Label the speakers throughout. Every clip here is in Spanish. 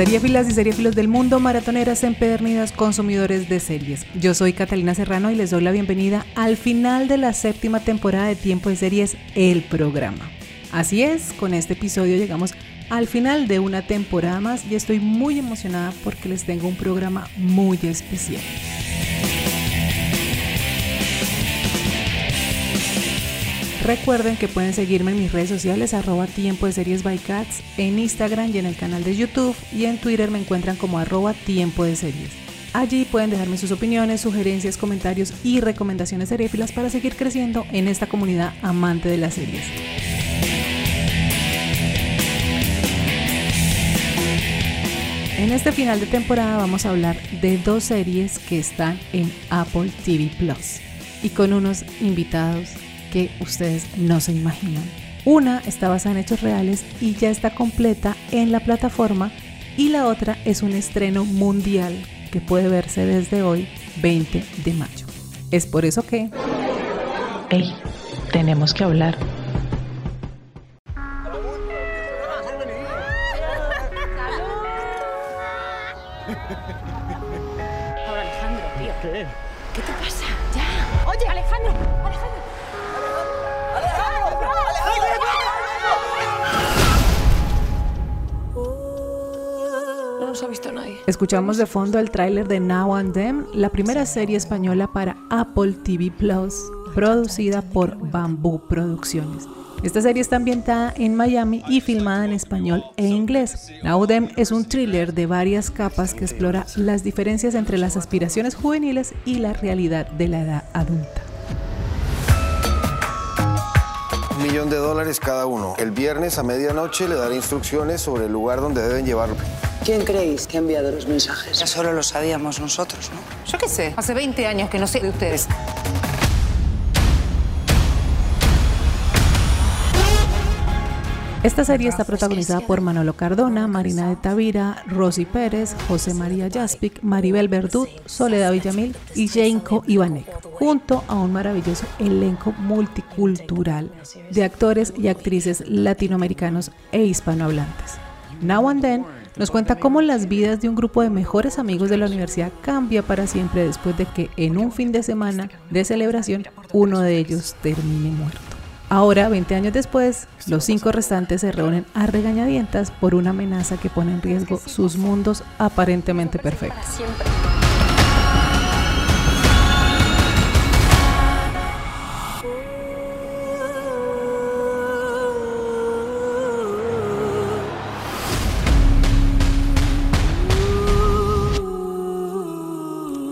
Speaker 1: Seriefilas y seriefilos del mundo, maratoneras empedernidas, consumidores de series. Yo soy Catalina Serrano y les doy la bienvenida al final de la séptima temporada de Tiempo de Series, el programa. Así es, con este episodio llegamos al final de una temporada más y estoy muy emocionada porque les tengo un programa muy especial. Recuerden que pueden seguirme en mis redes sociales arroba tiempo de series by cats, en Instagram y en el canal de YouTube y en Twitter me encuentran como arroba tiempo de series. Allí pueden dejarme sus opiniones, sugerencias, comentarios y recomendaciones seriéfilas para seguir creciendo en esta comunidad amante de las series. En este final de temporada vamos a hablar de dos series que están en Apple TV Plus y con unos invitados que ustedes no se imaginan. Una está basada en hechos reales y ya está completa en la plataforma y la otra es un estreno mundial que puede verse desde hoy, 20 de mayo. Es por eso que... ¡Hey! Tenemos que hablar. Escuchamos de fondo el tráiler de Now and Then, la primera serie española para Apple TV Plus, producida por Bamboo Producciones. Esta serie está ambientada en Miami y filmada en español e inglés. Now Them es un thriller de varias capas que explora las diferencias entre las aspiraciones juveniles y la realidad de la edad adulta.
Speaker 2: Millón de dólares cada uno. El viernes a medianoche le daré instrucciones sobre el lugar donde deben llevarlo.
Speaker 3: ¿Quién creéis que ha enviado los mensajes?
Speaker 4: Ya solo lo sabíamos nosotros, ¿no?
Speaker 5: Yo qué sé, hace 20 años que no sé de ustedes.
Speaker 1: Esta serie está protagonizada por Manolo Cardona, Marina de Tavira, Rosy Pérez, José María Jaspic, Maribel Verdut, Soledad Villamil y Jainko Ivanek, junto a un maravilloso elenco multicultural de actores y actrices latinoamericanos e hispanohablantes. Now and Then nos cuenta cómo las vidas de un grupo de mejores amigos de la universidad cambia para siempre después de que en un fin de semana de celebración uno de ellos termine muerto. Ahora, 20 años después, los cinco restantes se reúnen a regañadientas por una amenaza que pone en riesgo sus mundos aparentemente perfectos.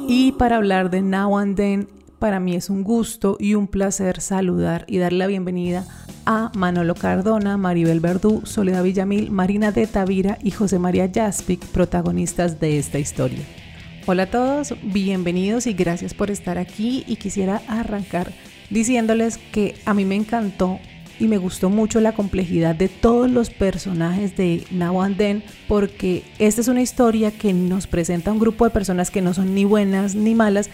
Speaker 1: Y para hablar de Now and Then, para mí es un gusto y un placer saludar y dar la bienvenida a Manolo Cardona, Maribel Verdú, Soledad Villamil, Marina de Tavira y José María Jaspic, protagonistas de esta historia. Hola a todos, bienvenidos y gracias por estar aquí y quisiera arrancar diciéndoles que a mí me encantó y me gustó mucho la complejidad de todos los personajes de Now and porque esta es una historia que nos presenta un grupo de personas que no son ni buenas ni malas,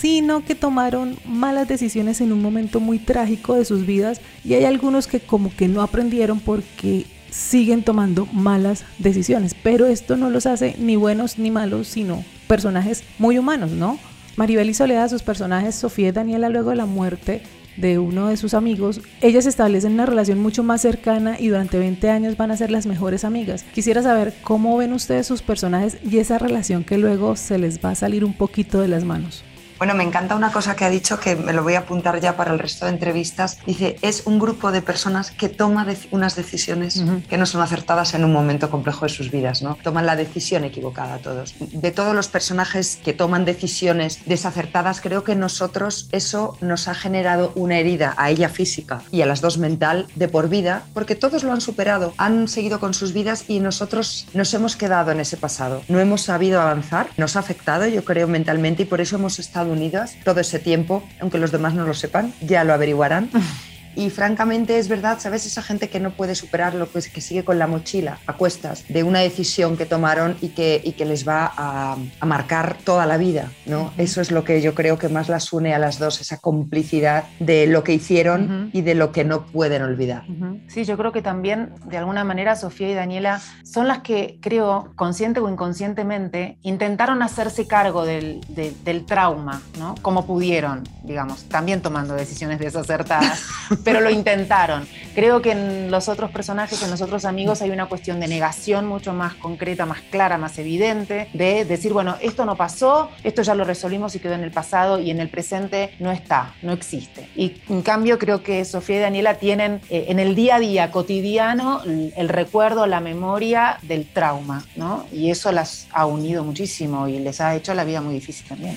Speaker 1: sino que tomaron malas decisiones en un momento muy trágico de sus vidas y hay algunos que como que no aprendieron porque siguen tomando malas decisiones, pero esto no los hace ni buenos ni malos, sino personajes muy humanos, ¿no? Maribel y Soledad, sus personajes, Sofía y Daniela, luego de la muerte de uno de sus amigos, ellas establecen una relación mucho más cercana y durante 20 años van a ser las mejores amigas. Quisiera saber cómo ven ustedes sus personajes y esa relación que luego se les va a salir un poquito de las manos.
Speaker 4: Bueno, me encanta una cosa que ha dicho que me lo voy a apuntar ya para el resto de entrevistas. Dice, es un grupo de personas que toma de unas decisiones que no son acertadas en un momento complejo de sus vidas, ¿no? Toman la decisión equivocada todos. De todos los personajes que toman decisiones desacertadas, creo que nosotros eso nos ha generado una herida a ella física y a las dos mental de por vida, porque todos lo han superado, han seguido con sus vidas y nosotros nos hemos quedado en ese pasado. No hemos sabido avanzar, nos ha afectado, yo creo, mentalmente y por eso hemos estado unidas todo ese tiempo, aunque los demás no lo sepan, ya lo averiguarán. Y francamente es verdad, ¿sabes? Esa gente que no puede superar lo que, que sigue con la mochila a cuestas de una decisión que tomaron y que, y que les va a, a marcar toda la vida, ¿no? Eso es lo que yo creo que más las une a las dos, esa complicidad de lo que hicieron y de lo que no pueden olvidar.
Speaker 1: Sí, yo creo que también, de alguna manera, Sofía y Daniela son las que, creo, consciente o inconscientemente, intentaron hacerse cargo del, de, del trauma, ¿no? Como pudieron, digamos, también tomando decisiones desacertadas. pero lo intentaron. Creo que en los otros personajes, en los otros amigos, hay una cuestión de negación mucho más concreta, más clara, más evidente, de decir, bueno, esto no pasó, esto ya lo resolvimos y quedó en el pasado y en el presente no está, no existe. Y en cambio creo que Sofía y Daniela tienen eh, en el día a día cotidiano el, el recuerdo, la memoria del trauma, ¿no? Y eso las ha unido muchísimo y les ha hecho la vida muy difícil también.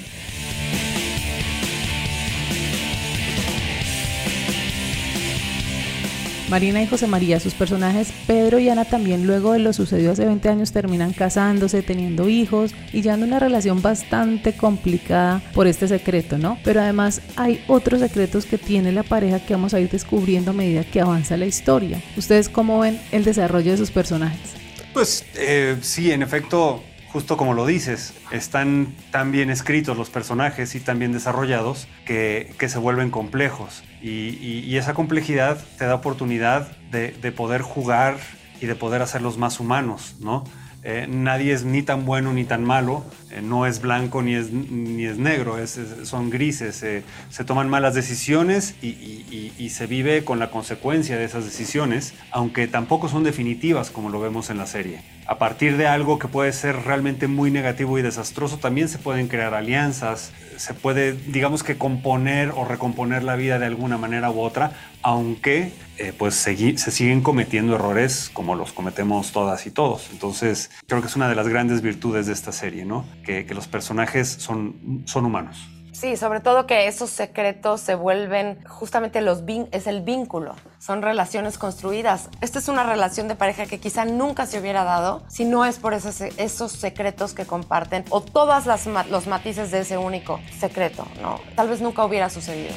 Speaker 1: Marina y José María, sus personajes Pedro y Ana también luego de lo sucedido hace 20 años terminan casándose, teniendo hijos y llevando una relación bastante complicada por este secreto, ¿no? Pero además hay otros secretos que tiene la pareja que vamos a ir descubriendo a medida que avanza la historia. ¿Ustedes cómo ven el desarrollo de sus personajes?
Speaker 6: Pues eh, sí, en efecto, justo como lo dices, están tan bien escritos los personajes y tan bien desarrollados que, que se vuelven complejos. Y, esa complejidad te da oportunidad de, de, poder jugar y de poder hacerlos más humanos, ¿no? Eh, nadie es ni tan bueno ni tan malo, eh, no es blanco ni es, ni es negro, son grises, se toman malas decisiones y, se vive con la consecuencia de esas decisiones, aunque tampoco son definitivas como lo vemos en la serie. A partir de algo que puede ser realmente muy negativo y desastroso, también se pueden crear alianzas, se puede, digamos que componer o recomponer la vida de alguna manera u otra, aunque eh, pues se, se, siguen cometiendo errores como los cometemos todas y todos. Entonces, creo que es una de las grandes virtudes de esta serie, ¿no? Que, que los personajes son, son humanos.
Speaker 7: Sí, sobre todo que esos secretos se vuelven justamente los es el vínculo, son relaciones construidas. Esta es una relación de pareja que quizá nunca se hubiera dado si no es por esos, esos secretos que comparten o todos los matices de ese único secreto, ¿no? Tal vez nunca hubiera sucedido.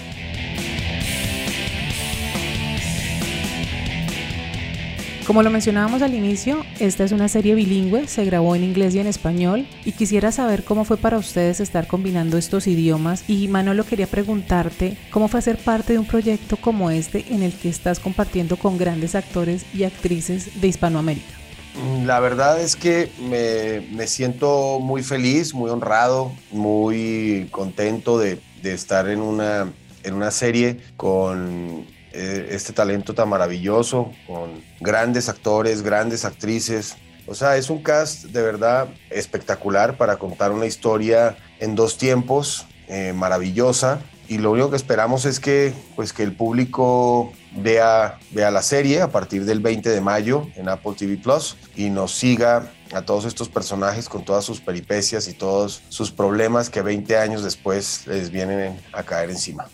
Speaker 1: Como lo mencionábamos al inicio, esta es una serie bilingüe, se grabó en inglés y en español y quisiera saber cómo fue para ustedes estar combinando estos idiomas y Manolo quería preguntarte cómo fue ser parte de un proyecto como este en el que estás compartiendo con grandes actores y actrices de Hispanoamérica.
Speaker 2: La verdad es que me, me siento muy feliz, muy honrado, muy contento de, de estar en una, en una serie con este talento tan maravilloso, con grandes actores, grandes actrices. O sea, es un cast de verdad espectacular para contar una historia en dos tiempos, eh, maravillosa. Y lo único que esperamos es que, pues, que el público vea, vea la serie a partir del 20 de mayo en Apple TV Plus y nos siga a todos estos personajes con todas sus peripecias y todos sus problemas que 20 años después les vienen a caer encima.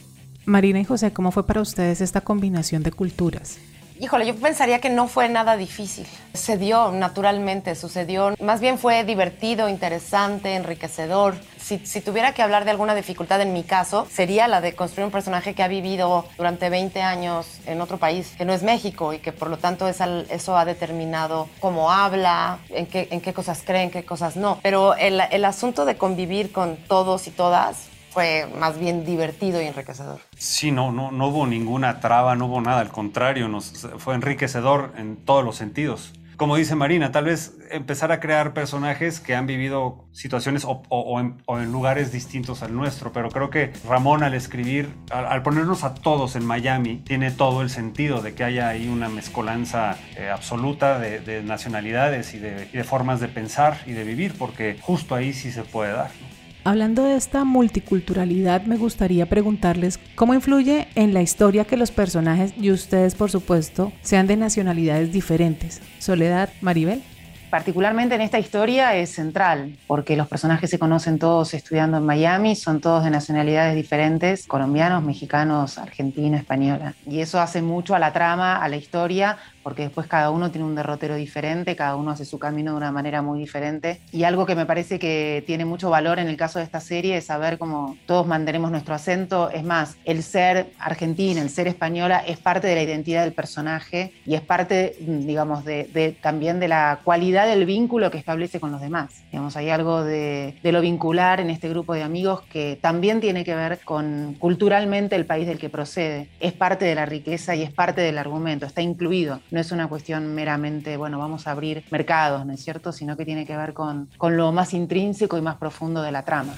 Speaker 1: Marina y José, ¿cómo fue para ustedes esta combinación de culturas?
Speaker 7: Híjole, yo pensaría que no fue nada difícil. Se dio naturalmente, sucedió. Más bien fue divertido, interesante, enriquecedor. Si, si, tuviera que hablar de alguna dificultad en mi caso, sería la de construir un personaje que ha vivido durante 20 años en otro país, que no es México, y que por lo tanto eso ha determinado cómo habla, en qué, en qué cosas cree, en qué cosas no. Pero el, el asunto de convivir con todos y todas fue más bien divertido y enriquecedor.
Speaker 6: Sí, no, no, no hubo ninguna traba, no hubo nada, al contrario, nos, fue enriquecedor en todos los sentidos. Como dice Marina, tal vez empezar a crear personajes que han vivido situaciones o, o, en, o en, lugares distintos al nuestro, pero creo que Ramón al escribir, al, al, ponernos a todos en Miami, tiene todo el sentido de que haya ahí una mezcolanza eh, absoluta de, de, nacionalidades y de, y de, formas de pensar y de vivir, porque justo ahí sí se puede dar. ¿no?
Speaker 1: Hablando de esta multiculturalidad, me gustaría preguntarles cómo influye en la historia que los personajes y ustedes, por supuesto, sean de nacionalidades diferentes. Soledad, Maribel.
Speaker 8: Particularmente en esta historia es central, porque los personajes se conocen todos estudiando en Miami, son todos de nacionalidades diferentes, colombianos, mexicanos, argentina, española. Y eso hace mucho a la trama, a la historia, porque después cada uno tiene un derrotero diferente, cada uno hace su camino de una manera muy diferente. Y algo que me parece que tiene mucho valor en el caso de esta serie es saber cómo todos mantenemos nuestro acento. Es más, el ser argentina, el ser española es parte de la identidad del personaje y es parte, digamos, de, también de la cualidad del vínculo que establece con los demás. Digamos, hay algo de, de lo vincular en este grupo de amigos que también tiene que ver con culturalmente el país del que procede. Es parte de la riqueza y es parte del argumento, está incluido. No es una cuestión meramente, bueno, vamos a abrir mercados, ¿no es cierto? Sino que tiene que ver con, con lo más intrínseco y más profundo de la trama.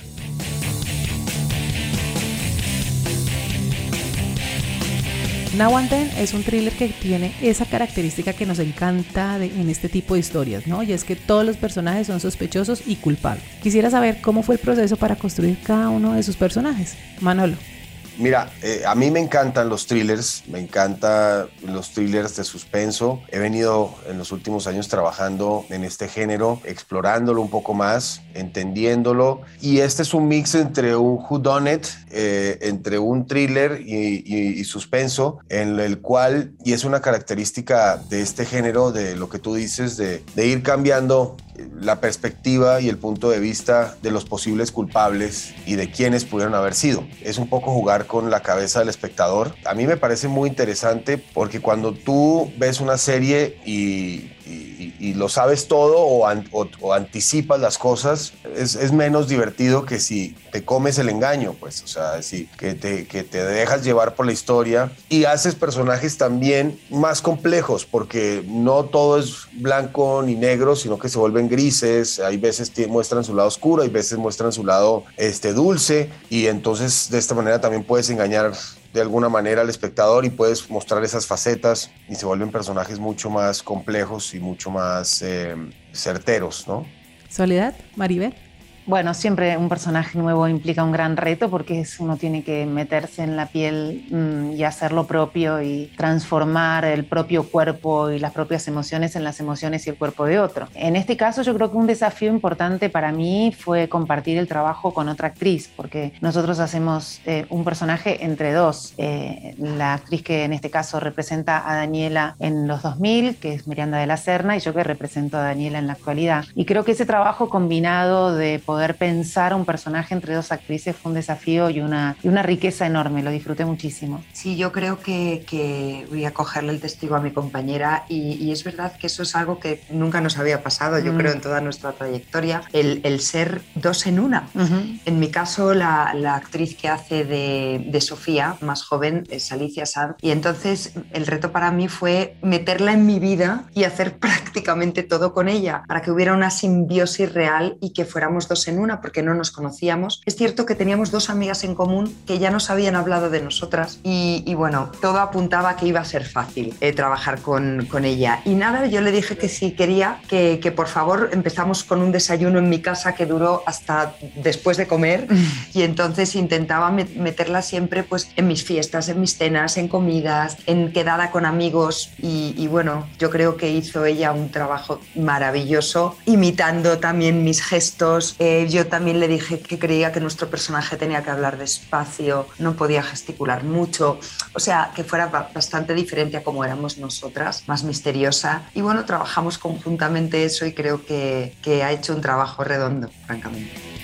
Speaker 1: Then es un thriller que tiene esa característica que nos encanta en este tipo de historias, ¿no? Y es que todos los personajes son sospechosos y culpables. Quisiera saber cómo fue el proceso para construir cada uno de sus personajes. Manolo.
Speaker 2: Mira, eh, a mí me encantan los thrillers, me encantan los thrillers de suspenso. He venido en los últimos años trabajando en este género, explorándolo un poco más, entendiéndolo. Y este es un mix entre un whodunit, eh, entre un thriller y, suspenso, en el cual, y es una característica de este género, de lo que tú dices, de, de ir cambiando la perspectiva y el punto de vista de los posibles culpables y de quienes pudieron haber sido. Es un poco jugar con la cabeza del espectador. A mí me parece muy interesante porque cuando tú ves una serie y y, lo sabes todo o, anticipas las cosas, es, menos divertido que si te comes el engaño, pues, o sea, si, que, te, que te dejas llevar por la historia y haces personajes también más complejos, porque no todo es blanco ni negro, sino que se vuelven grises, hay veces muestran su lado oscuro, hay veces muestran su lado este, dulce, y entonces de esta manera también puedes engañar de alguna manera al espectador y puedes mostrar esas facetas y se vuelven personajes mucho más complejos y mucho más eh, certeros, ¿no?
Speaker 1: Soledad, Maribel.
Speaker 8: Bueno, siempre un personaje nuevo implica un gran reto porque uno tiene que meterse en la piel mm, y hacer lo propio y transformar el propio cuerpo y las propias emociones en las emociones y el cuerpo de otro. En este caso yo creo que un desafío importante para mí fue compartir el trabajo con otra actriz porque nosotros hacemos eh, un personaje entre dos. Eh, la actriz que en este caso representa a Daniela en los 2000, que es Miranda de la Serna, y yo que represento a Daniela en la actualidad. Y creo que ese trabajo combinado de poder poder pensar un personaje entre dos actrices fue un desafío y una, y una riqueza enorme, lo disfruté muchísimo.
Speaker 4: Sí, yo creo que, que voy a cogerle el testigo a mi compañera y, es verdad que eso es algo que nunca nos había pasado, yo creo, mm. en toda nuestra trayectoria, el, el ser dos en una. En mi caso, la, la, actriz que hace de, de Sofía, más joven, es Alicia Sanz, y entonces el reto para mí fue meterla en mi vida y hacer prácticamente todo con ella, para que hubiera una simbiosis real y que fuéramos dos en una porque no nos conocíamos. Es cierto que teníamos dos amigas en común que ya nos habían hablado de nosotras y, bueno, todo apuntaba que iba a ser fácil eh, trabajar con, con, ella. Y nada, yo le dije que si quería que, que, por favor empezamos con un desayuno en mi casa que duró hasta después de comer y entonces intentaba meterla siempre pues en mis fiestas, en mis cenas, en comidas, en quedada con amigos y, y bueno, yo creo que hizo ella un trabajo maravilloso imitando también mis gestos. Eh, yo también le dije que creía que nuestro personaje tenía que hablar despacio, no podía gesticular mucho, o sea, que fuera bastante diferente a como éramos nosotras, más misteriosa. Y bueno, trabajamos conjuntamente eso y creo que, que ha hecho un trabajo redondo, francamente.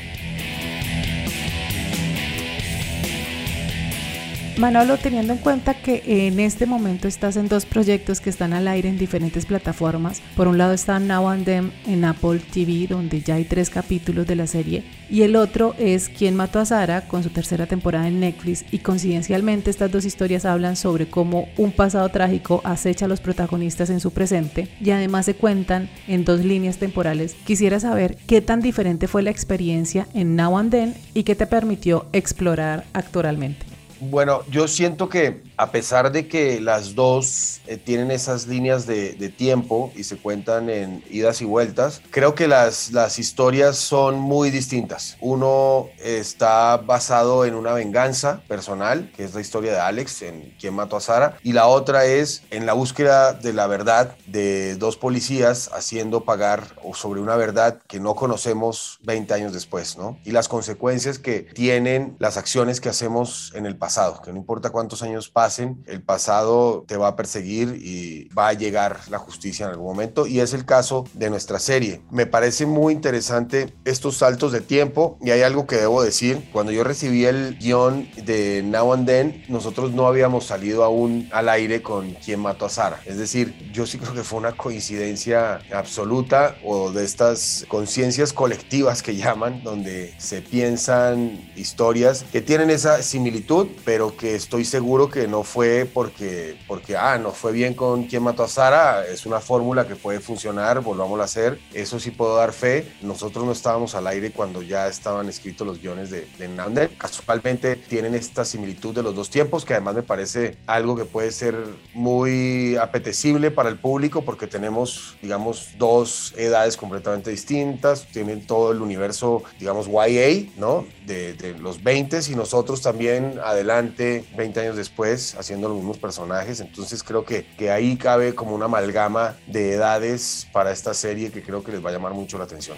Speaker 1: Manolo, teniendo en cuenta que en este momento estás en dos proyectos que están al aire en diferentes plataformas, por un lado está Now and Them en Apple TV, donde ya hay tres capítulos de la serie, y el otro es Quién mató a Sara, con su tercera temporada en Netflix, y coincidencialmente estas dos historias hablan sobre cómo un pasado trágico acecha a los protagonistas en su presente, y además se cuentan en dos líneas temporales. Quisiera saber qué tan diferente fue la experiencia en Now and Then y qué te permitió explorar actoralmente.
Speaker 2: Bueno, yo siento que a pesar de que las dos eh, tienen esas líneas de, tiempo y se cuentan en idas y vueltas, creo que las, las historias son muy distintas. Uno está basado en una venganza personal, que es la historia de Alex, en quien mató a Sara, y la otra es en la búsqueda de la verdad de dos policías haciendo pagar sobre una verdad que no conocemos 20 años después, ¿no? Y las consecuencias que tienen las acciones que hacemos en el pasado, que no importa cuántos años pasen, el pasado te va a perseguir y va a llegar la justicia en algún momento y es el caso de nuestra serie. Me parece muy interesante estos saltos de tiempo y hay algo que debo decir. Cuando yo recibí el guion de Now and Then, nosotros no habíamos salido aún al aire con quien mató a Sara. Es decir, yo sí creo que fue una coincidencia absoluta o de estas conciencias colectivas que llaman, donde se piensan historias que tienen esa similitud, pero que estoy seguro que no fue porque, porque ah, no fue bien con quien mató a Sara, es una fórmula que puede funcionar, volvamos a hacer, eso sí puedo dar fe. Nosotros no estábamos al aire cuando ya estaban escritos los guiones de, de Nander. Casualmente tienen esta similitud de los dos tiempos, que además me parece algo que puede ser muy apetecible para el público porque tenemos, digamos, dos edades completamente distintas, tienen todo el universo, digamos, YA, ¿no? De, los 20 y nosotros también adelante, 20 años después, haciendo los mismos personajes. Entonces creo que, que ahí cabe como una amalgama de edades para esta serie que creo que les va a llamar mucho la atención.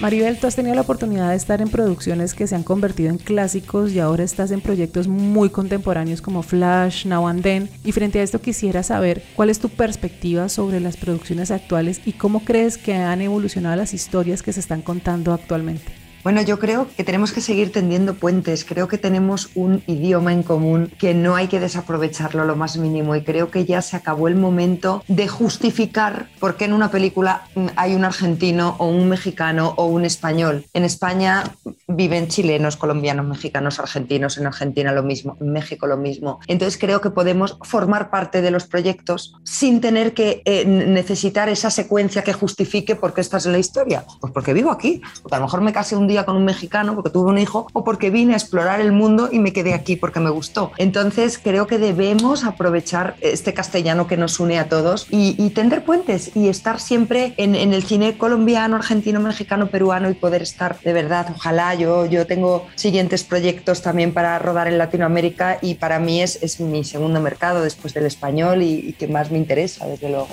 Speaker 1: Maribel, tú has tenido la oportunidad de estar en producciones que se han convertido en clásicos y ahora estás en proyectos muy contemporáneos como Flash, Now and Then. Y frente a esto quisiera saber cuál es tu perspectiva sobre las producciones actuales y cómo crees que han evolucionado las historias que se están contando actualmente.
Speaker 4: Bueno, yo creo que tenemos que seguir tendiendo puentes. Creo que tenemos un idioma en común que no hay que desaprovecharlo lo más mínimo y creo que ya se acabó el momento de justificar por qué en una película hay un argentino o un mexicano o un español. En España viven chilenos, colombianos, mexicanos, argentinos, en Argentina lo mismo, en México lo mismo. Entonces creo que podemos formar parte de los proyectos sin tener que eh, necesitar esa secuencia que justifique por qué estás en la historia. Pues porque vivo aquí, porque a lo mejor me casé un día con un mexicano porque tuve un hijo o porque vine a explorar el mundo y me quedé aquí porque me gustó. Entonces creo que debemos aprovechar este castellano que nos une a todos y, tender puentes y estar siempre en, el cine colombiano, argentino, mexicano, peruano y poder estar de verdad. Ojalá yo, yo tengo siguientes proyectos también para rodar en Latinoamérica y para mí es, es mi segundo mercado después del español y que más me interesa, desde luego.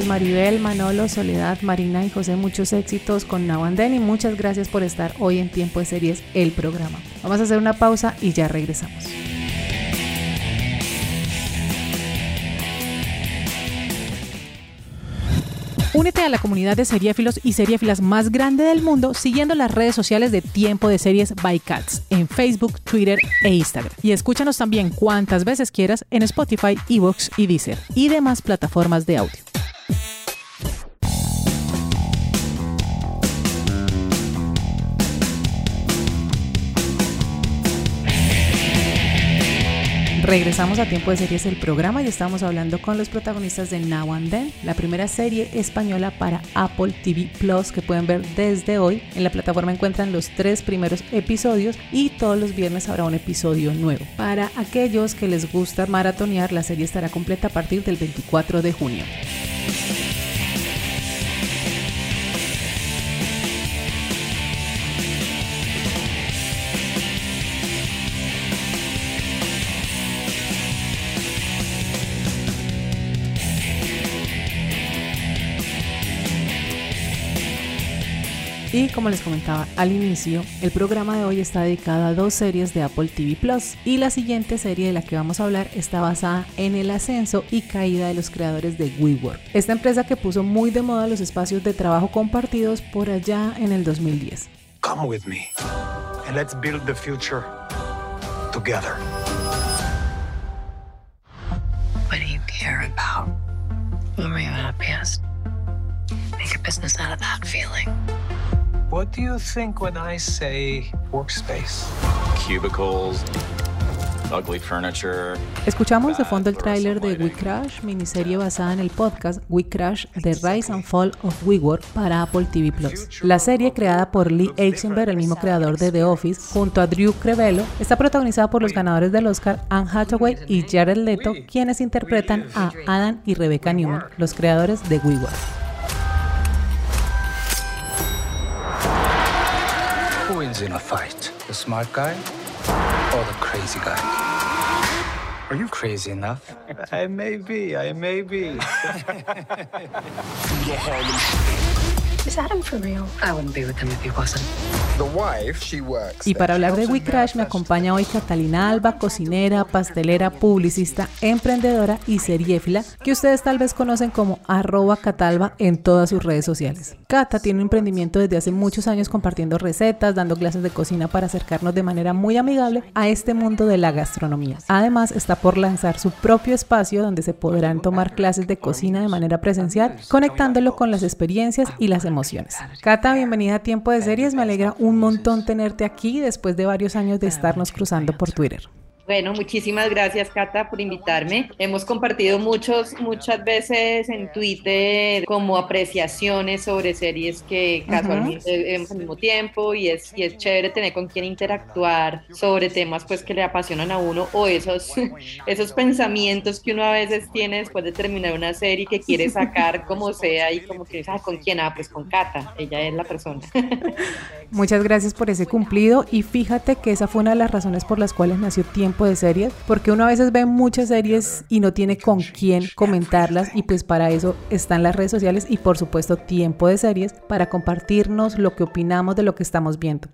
Speaker 1: Pues Maribel, Manolo, Soledad, Marina y José, muchos éxitos con Now and Then y muchas gracias por estar hoy en Tiempo de Series, el programa. Vamos a hacer una pausa y ya regresamos. Únete a la comunidad de seriéfilos y seriéfilas más grande del mundo siguiendo las redes sociales de Tiempo de Series by Cats en Facebook, Twitter e Instagram. Y escúchanos también cuantas veces quieras en Spotify, Evox y Deezer y demás plataformas de audio. Regresamos a Tiempo de Series, el programa, y estamos hablando con los protagonistas de Now and Then, la primera serie española para Apple TV Plus que pueden ver desde hoy. En la plataforma encuentran los tres primeros episodios y todos los viernes habrá un episodio nuevo. Para aquellos que les gusta maratonear, la serie estará completa a partir del 24 de junio. Y como les comentaba al inicio, el programa de hoy está dedicado a dos series de Apple TV Plus y la siguiente serie de la que vamos a hablar está basada en el ascenso y caída de los creadores de WeWork, esta empresa que puso muy de moda los espacios de trabajo compartidos por allá en el 2010.
Speaker 9: Come with me and let's build the future together.
Speaker 10: What do you care about? When were you happiest? Make a business out of that feeling.
Speaker 9: What do you think when I say workspace?
Speaker 11: Cubicles,
Speaker 1: Escuchamos de fondo el tráiler de We Crash, miniserie basada en el podcast We Crash The Rise and Fall of WeWork para Apple TV Plus. La serie, creada por Lee Eisenberg, el mismo creador de The Office, junto a Drew Crevello, está protagonizada por los ganadores del Oscar Anne Hathaway y Jared Leto, quienes interpretan a Adam y Rebecca Newman, los creadores de WeWork.
Speaker 11: Who wins in a fight? The smart guy or the crazy guy? Are you crazy enough? I may be, I may be.
Speaker 10: Is Adam for real? I wouldn't be with him if he wasn't.
Speaker 11: The wife, she works.
Speaker 1: Y para hablar de We Crash me acompaña hoy Catalina Alba, cocinera, pastelera, publicista, emprendedora y seriéfila, que ustedes tal vez conocen como arroba catalba en todas sus redes sociales. Cata tiene un emprendimiento desde hace muchos años compartiendo recetas, dando clases de cocina para acercarnos de manera muy amigable a este mundo de la gastronomía. Además, está por lanzar su propio espacio donde se podrán tomar clases de cocina de manera presencial, conectándolo con las experiencias y las emociones. Cata, bienvenida a Tiempo de Series, me alegra un montón tenerte aquí después de varios años de estarnos cruzando por Twitter.
Speaker 12: Bueno, muchísimas gracias Cata por invitarme. Hemos compartido muchos, muchas veces en Twitter como apreciaciones sobre series que casualmente vemos al mismo tiempo y es, y es chévere tener con quien interactuar sobre temas pues que le apasionan a uno o esos, esos pensamientos que uno a veces tiene después de terminar una serie que quiere sacar como sea y como que, ah, ¿con quién? Ah, pues con Cata, ella es la persona.
Speaker 1: Muchas gracias por ese cumplido y fíjate que esa fue una de las razones por las cuales nació Tiempo de series, porque uno a veces ve muchas series y no tiene con quién comentarlas y pues para eso están las redes sociales y por supuesto tiempo de series para compartirnos lo que opinamos de lo que estamos viendo.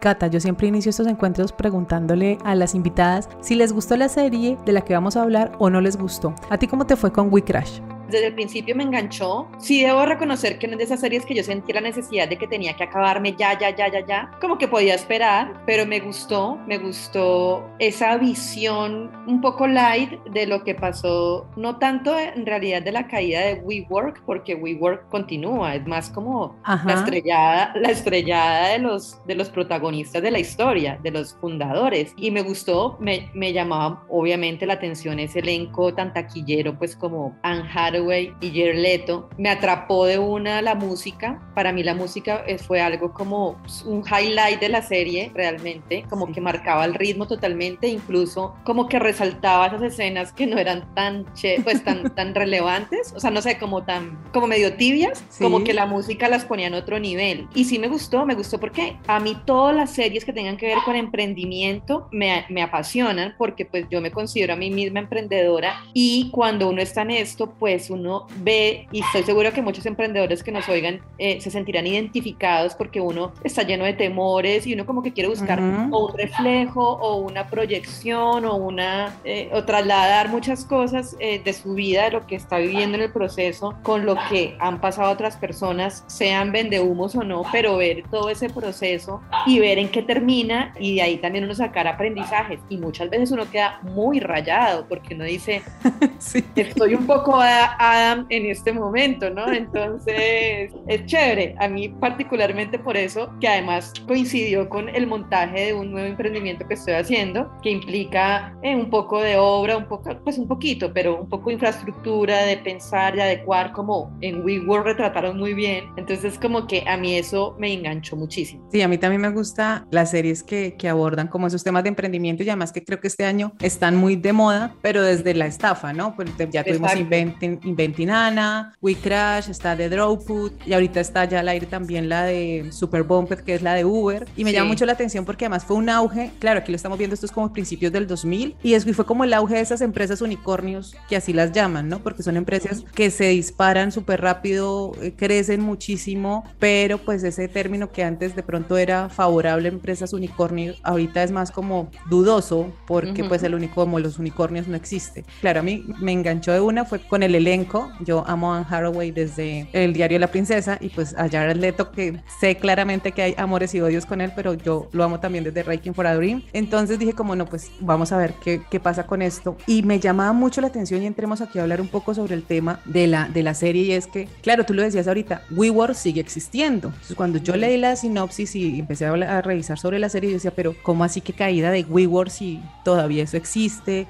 Speaker 1: Cata, yo siempre inicio estos encuentros preguntándole a las invitadas si les gustó la serie de la que vamos a hablar o no les gustó. ¿A ti cómo te fue con We Crash?
Speaker 12: Desde el principio me enganchó. Sí debo reconocer que no es de esas series que yo sentí la necesidad de que tenía que acabarme ya, ya, ya, ya, ya, como que podía esperar, pero me gustó, me gustó esa visión un poco light de lo que pasó, no tanto en realidad de la caída de WeWork, porque WeWork continúa, es más como la estrellada, la estrellada de los, de los protagonistas de la historia, de los fundadores. Y me gustó, me, me llamaba obviamente la atención ese elenco tan taquillero, pues como Anne Hathaway, y Gerleto. Me atrapó de una la música. Para mí la música eh, fue algo como un highlight de la serie realmente, como que marcaba el ritmo totalmente, incluso como que resaltaba esas escenas que no eran tan pues tan tan relevantes, o sea, no sé, como tan como medio tibias, como que la música las ponía en otro nivel. Y sí me gustó, me gustó porque a mí todas las series que tengan que ver con emprendimiento me, me apasionan porque pues yo me considero a mí misma emprendedora y cuando uno está en esto, pues uno ve, y estoy seguro que muchos emprendedores que nos oigan eh, se sentirán identificados porque uno está lleno de temores y uno como que quiere buscar o un reflejo o una proyección o una eh, o trasladar muchas cosas eh, de su vida, de lo que está viviendo en el proceso con lo que han pasado otras personas, sean vendehumos o no, pero ver todo ese proceso y ver en qué termina y de ahí también uno sacar aprendizajes. Y muchas veces uno queda muy rayado porque uno dice, estoy un poco a, Adam en este momento, ¿no? Entonces, es chévere. A mí particularmente por eso, que además coincidió con el montaje de un nuevo emprendimiento que estoy haciendo, que implica eh, un poco de obra, un poco, pues un poquito, pero un poco de infraestructura, de pensar, de adecuar, como en WeWork retrataron muy bien. Entonces, como que a mí eso me enganchó muchísimo.
Speaker 1: Sí, a mí también me gusta las series que, que abordan como esos temas de emprendimiento y además que creo que este año están muy de moda, pero desde la estafa, ¿no? Pues ya tuvimos Inventing, Inventinana, We Crash, está de Drawfood y ahorita está ya al aire también la de Super Bumped, que es la de Uber. Y me llama mucho la atención porque además fue un auge, claro, aquí lo estamos viendo, esto es como principios del 2000 y eso fue como el auge de esas empresas unicornios que así las llaman, ¿no? Porque son empresas que se disparan súper rápido, eh, crecen muchísimo, pero pues ese término que antes de pronto era favorable a empresas unicornios, ahorita es más como dudoso porque pues el único como los unicornios no existe. Claro, a mí me enganchó de una fue con el elenco. Yo amo a Anne Haraway desde el diario La Princesa y pues a Jared Leto que sé claramente que hay amores y odios con él, pero yo lo amo también desde Breaking for a Dream. Entonces dije como no, pues vamos a ver qué, qué pasa con esto. Y me llamaba mucho la atención y entremos aquí a hablar un poco sobre el tema de la, de la serie y es que, claro, tú lo decías ahorita, WeWork sigue existiendo. Entonces cuando yo leí la sinopsis y empecé a, a revisar sobre la serie, yo decía, pero ¿cómo así que caída de WeWork si todavía eso existe?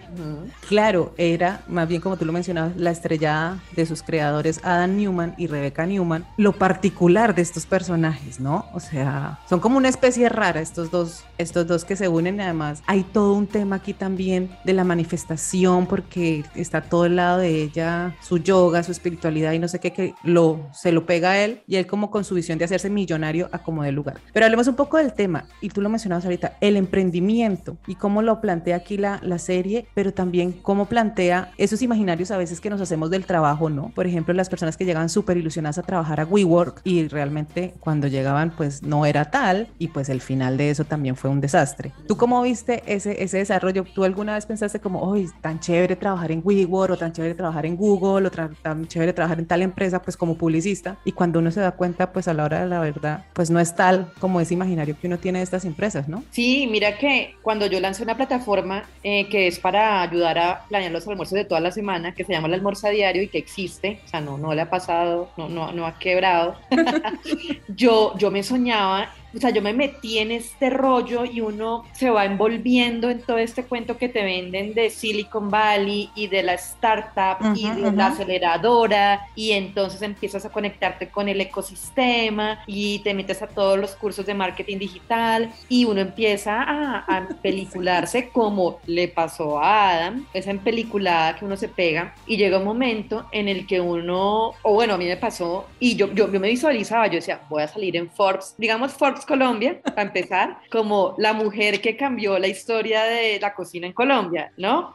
Speaker 1: Claro, era más bien como tú lo mencionabas, la estrellada de sus creadores Adam Newman y Rebecca Newman, lo particular de estos personajes, ¿no? O sea, son como una especie rara estos dos, estos dos que se unen además hay todo un tema aquí también de la manifestación porque está todo el lado de ella, su yoga, su espiritualidad y no sé qué, que lo, se lo pega a él y él como con su visión de hacerse millonario a como de lugar. Pero hablemos un poco del tema y tú lo mencionabas ahorita, el emprendimiento y cómo lo plantea aquí la, la serie, pero también cómo plantea esos imaginarios a veces que nos hacemos del trabajo, ¿no? Por ejemplo, las personas que llegan súper ilusionadas a trabajar a WeWork y realmente cuando llegaban pues no era tal y pues el final de eso también fue un desastre. ¿Tú cómo viste ese, ese desarrollo? ¿Tú alguna vez pensaste como, uy, tan chévere trabajar en WeWork o tan chévere trabajar en Google o tan chévere trabajar en tal empresa pues como publicista? Y cuando uno se da cuenta pues a la hora de la verdad pues no es tal como ese imaginario que uno tiene de estas empresas, ¿no?
Speaker 12: Sí, mira que cuando yo lancé una plataforma eh, que es para ayudar a planear los almuerzos de toda la semana, que se llama el almuerzo a y que existe, o sea, no, no le ha pasado, no, no, no ha quebrado, yo, yo me soñaba o sea, yo me metí en este rollo y uno se va envolviendo en todo este cuento que te venden de Silicon Valley y de la startup y de la aceleradora y entonces empiezas a conectarte con el ecosistema y te metes a todos los cursos de marketing digital y uno empieza a, a pelicularse como le pasó a Adam, esa peliculada que uno se pega y llega un momento en el que uno, o bueno, a mí me pasó y yo, yo, yo me visualizaba, yo decía, voy a salir en Forbes, digamos Forbes Colombia, para empezar, como la mujer que cambió la historia de la cocina en Colombia, ¿no?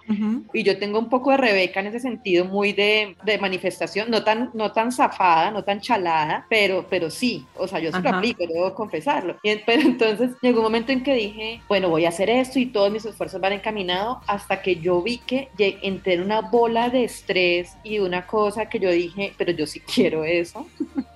Speaker 12: Y yo tengo un poco de Rebeca en ese sentido, muy de, de, manifestación, no tan, no tan zafada, no tan chalada, pero, pero sí, o sea, yo se lo aplico, debo confesarlo. Y, pero entonces llegó un momento en que dije, bueno, voy a hacer esto y todos mis esfuerzos van encaminados hasta que yo vi que entré en una bola de estrés y una cosa que yo dije, pero yo sí quiero eso.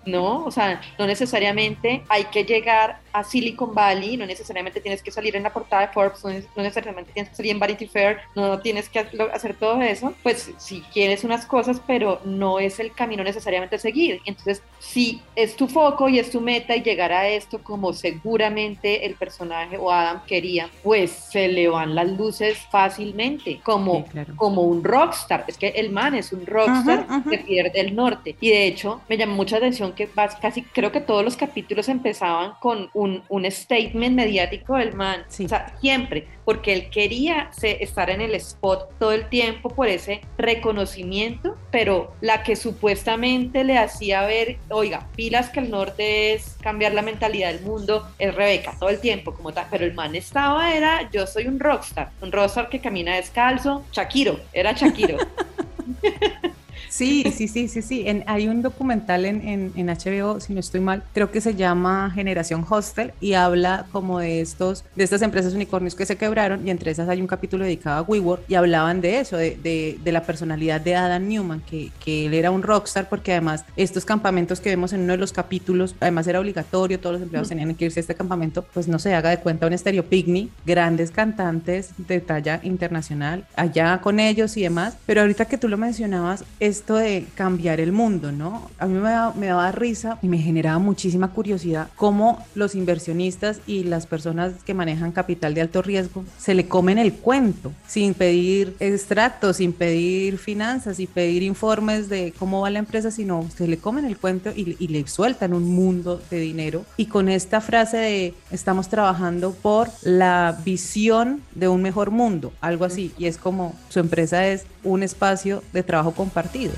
Speaker 12: ¿No? O sea, no necesariamente hay que llegar a Silicon Valley, no necesariamente tienes que salir en la portada de Forbes, no, necesariamente tienes que salir en Vanity Fair, no tienes que hacer todo eso, pues si quieres unas cosas, pero no es el camino necesariamente a seguir. Entonces, si es tu foco y es tu meta y llegar a esto como seguramente el personaje o Adam quería, pues se le van las luces fácilmente, como, como un rockstar. Es que el man es un rockstar que pierde el norte. Y de hecho, me llamó mucha atención que casi creo que todos los capítulos empezaban con un, un statement mediático del man. O sea, siempre, porque él quería estar en el spot todo el tiempo por ese reconocimiento, pero la que supuestamente le hacía ver, oiga, pilas que el norte es cambiar la mentalidad del mundo, es Rebeca todo el tiempo, como tal, pero el man estaba, era, yo soy un rockstar, un rockstar que camina descalzo, Shakiro, era Shakiro.
Speaker 1: Sí, sí, sí, sí, sí. hay un documental en, en, HBO, si no estoy mal, creo que se llama Generación Hostel y habla como de estos, de estas empresas unicornios que se quebraron y entre esas hay un capítulo dedicado a WeWork y hablaban de eso, de, de, de la personalidad de Adam Newman, que, que, él era un rockstar porque además estos campamentos que vemos en uno de los capítulos, además era obligatorio, todos los empleados tenían que irse a este campamento, pues no se haga de cuenta un estéreo picnic, grandes cantantes de talla internacional, allá con ellos y demás, pero ahorita que tú lo mencionabas, es esto de cambiar el mundo, ¿no? A mí me daba, me daba risa y me generaba muchísima curiosidad cómo los inversionistas y las personas que manejan capital de alto riesgo se le comen el cuento sin pedir extractos, sin pedir finanzas, sin pedir informes de cómo va la empresa, sino se le comen el cuento y, y le sueltan un mundo de dinero. Y con esta frase de estamos trabajando por la visión de un mejor mundo, algo así. Y es como su empresa es un espacio de trabajo compartido.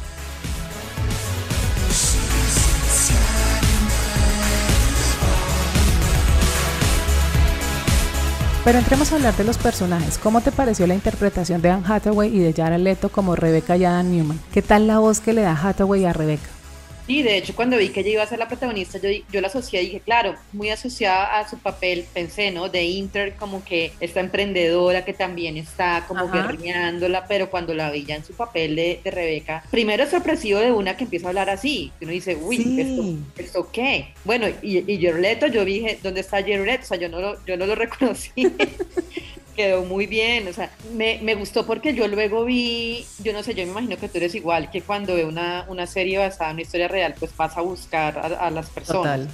Speaker 1: Pero entremos a hablar de los personajes. ¿Cómo te pareció la interpretación de Anne Hathaway y de Jared Leto como Rebecca y Adam Newman? ¿Qué tal la voz que le da Hathaway a Rebecca?
Speaker 12: Sí, de hecho, cuando vi que ella iba a ser la protagonista, yo, yo la asocié y dije, claro, muy asociada a su papel, pensé, ¿no? De Inter, como que esta emprendedora que también está como guerreándola, pero cuando la vi ya en su papel de, de Rebeca, primero es sorpresivo de una que empieza a hablar así, que uno dice, uy,
Speaker 1: Sí.
Speaker 12: ¿esto, ¿esto qué? Bueno, y, y Jared Leto, yo dije, ¿dónde está Jared Leto? O sea, yo no lo, yo no lo reconocí. Quedó muy bien, o sea, me, me gustó porque yo luego vi, yo no sé, yo me imagino que tú eres igual, que cuando ve una, una serie basada en una historia real, pues vas a buscar a, a las personas,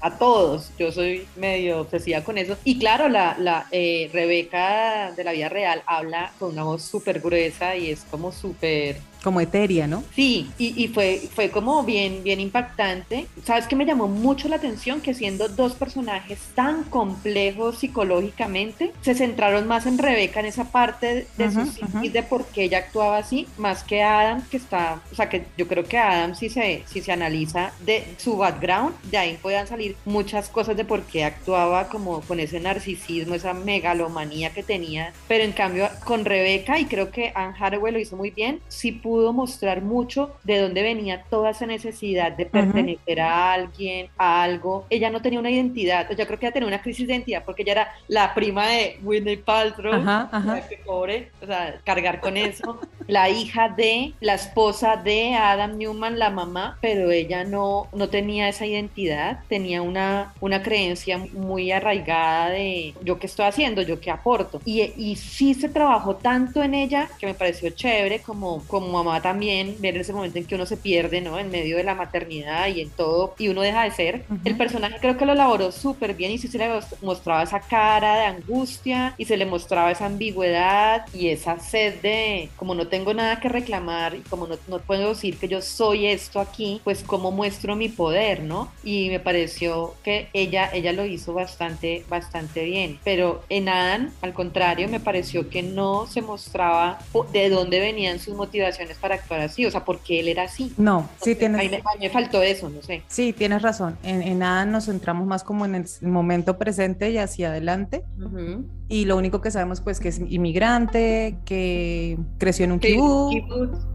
Speaker 12: a todos, yo soy medio obsesiva con eso. Y claro, la, la eh, Rebeca de la vida real habla con una voz súper gruesa y es como súper
Speaker 1: Como etérea, ¿no?
Speaker 12: Sí, y, y fue, fue como bien, bien impactante. ¿Sabes qué me llamó mucho la atención? Que siendo dos personajes tan complejos psicológicamente, se centraron más en Rebeca en esa parte de
Speaker 1: Ujú,
Speaker 12: su psiquis, de por qué ella actuaba así, más que Adam, que está, o sea, que yo creo que Adam, si se, si se analiza de su background, de ahí puedan salir muchas cosas de por qué actuaba como con ese narcisismo, esa megalomanía que tenía. Pero en cambio, con Rebeca, y creo que Anne Hathaway lo hizo muy bien, sí pudo mostrar mucho de dónde venía toda esa necesidad de pertenecer a alguien, a algo. Ella no tenía una identidad, yo creo que ella tenía una crisis de identidad porque ella era la prima de Whitney Paltrow,
Speaker 1: Ajá, ajá.
Speaker 12: Pobre, o sea, cargar con eso, la hija de, la esposa de Adam Newman, la mamá, pero ella no, no tenía esa identidad, tenía una, una creencia muy arraigada de yo qué estoy haciendo, yo qué aporto. Y, y sí se trabajó tanto en ella que me pareció chévere como, como mamá también, ver ese momento en que uno se pierde, ¿no? En medio de la maternidad y en todo, y uno deja de ser. El personaje creo que lo elaboró súper bien y sí se le mostraba esa cara de angustia y se le mostraba esa ambigüedad y esa sed de, como no tengo nada que reclamar y como no, no puedo decir que yo soy esto aquí, pues cómo muestro mi poder, ¿no? Y me pareció que ella, ella lo hizo bastante, bastante bien. Pero en Adam, al contrario, me pareció que no se mostraba de dónde venían sus motivaciones para actuar así, o sea, por qué él era así.
Speaker 1: No, sí
Speaker 12: A
Speaker 1: tienes,
Speaker 12: mí me, a mí me faltó eso, no sé.
Speaker 1: sí, tienes razón. En, en nada nos centramos más como en el momento presente y hacia adelante.
Speaker 12: Ujú.
Speaker 1: Y lo único que sabemos pues que es inmigrante, que creció en un
Speaker 12: ujú.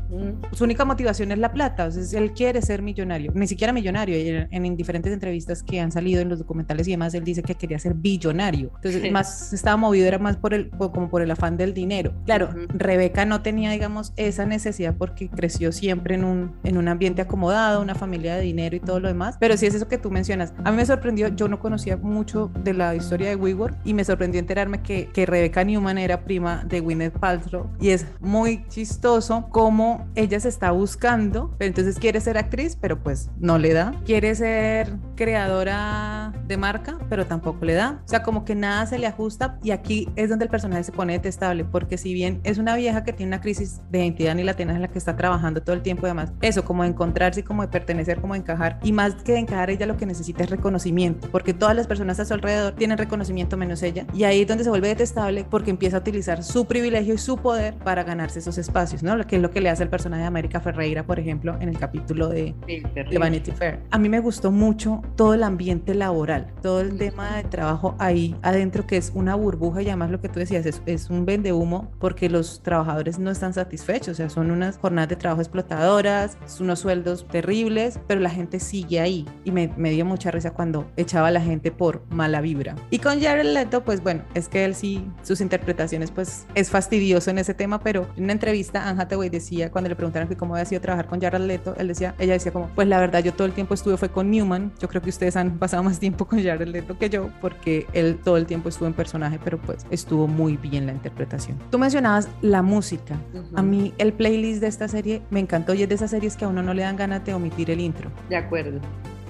Speaker 1: Su única motivación es la plata, o sea, él quiere ser millonario, ni siquiera millonario. y En, en diferentes entrevistas que han salido en los documentales y demás, él dice que quería ser billonario. Entonces,
Speaker 12: Sí.
Speaker 1: más estaba movido, era más por el, como por el afán del dinero. Claro,
Speaker 12: Ujú.
Speaker 1: Rebeca no tenía, digamos, esa necesidad porque creció siempre en un, en un ambiente acomodado, una familia de dinero y todo lo demás. Pero sí es eso que tú mencionas. A mí me sorprendió, yo no conocía mucho de la historia de WeWork y me sorprendió enterarme que, que Rebeca Newman era prima de Gwyneth Paltrow y es muy chistoso cómo ella se está buscando, entonces quiere ser actriz, pero pues no le da. Quiere ser creadora de marca, pero tampoco le da. O sea, como que nada se le ajusta y aquí es donde el personaje se pone detestable, porque si bien es una vieja que tiene una crisis de identidad ni la tiene en la que está trabajando todo el tiempo y demás, eso como de encontrarse, como de pertenecer, como de encajar, y más que encajar, ella lo que necesita es reconocimiento, porque todas las personas a su alrededor tienen reconocimiento menos ella, y ahí es donde se vuelve detestable porque empieza a utilizar su privilegio y su poder para ganarse esos espacios, ¿no? Que es lo que le hace el personaje de América Ferreira, por ejemplo, en el capítulo de,
Speaker 12: Sí,
Speaker 1: de. Vanity Fair. A mí me gustó mucho todo el ambiente laboral, todo el tema de trabajo ahí adentro, que es una burbuja y además lo que tú decías, es, es un vende humo porque los trabajadores no están satisfechos, o sea, son unas jornadas de trabajo explotadoras, unos sueldos terribles, pero la gente sigue ahí y me, me dio mucha risa cuando echaba a la gente por mala vibra. Y con Jared Leto, pues bueno, es que él sí, sus interpretaciones, pues es fastidioso en ese tema, pero en una entrevista Anne Hathaway decía, cuando le preguntaron que cómo había sido trabajar con Jared Leto, él decía, ella decía como, pues la verdad yo todo el tiempo estuve fue con Newman, yo creo que ustedes han pasado más tiempo con Jared Leto que yo, porque él todo el tiempo estuvo en personaje, pero pues estuvo muy bien la interpretación. Tú mencionabas la música, a mí el playlist de esta serie me encantó y es de esas series que a uno no le dan ganas de omitir el intro.
Speaker 12: De acuerdo.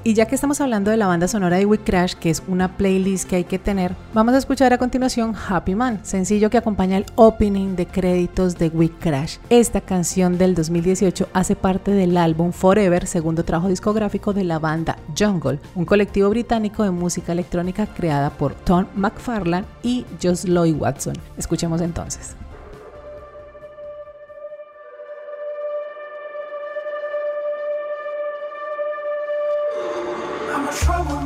Speaker 1: Y ya que estamos hablando de la banda sonora de We Crash, que es una playlist que hay que tener, vamos a escuchar a continuación Happy Man, sencillo que acompaña el opening de créditos de We Crash. Esta canción del 2018 hace parte del álbum Forever, segundo trabajo discográfico de la banda Jungle, un colectivo británico de música electrónica creada por Tom McFarlane y Josh Lloyd Watson. Escuchemos entonces.
Speaker 13: Trouble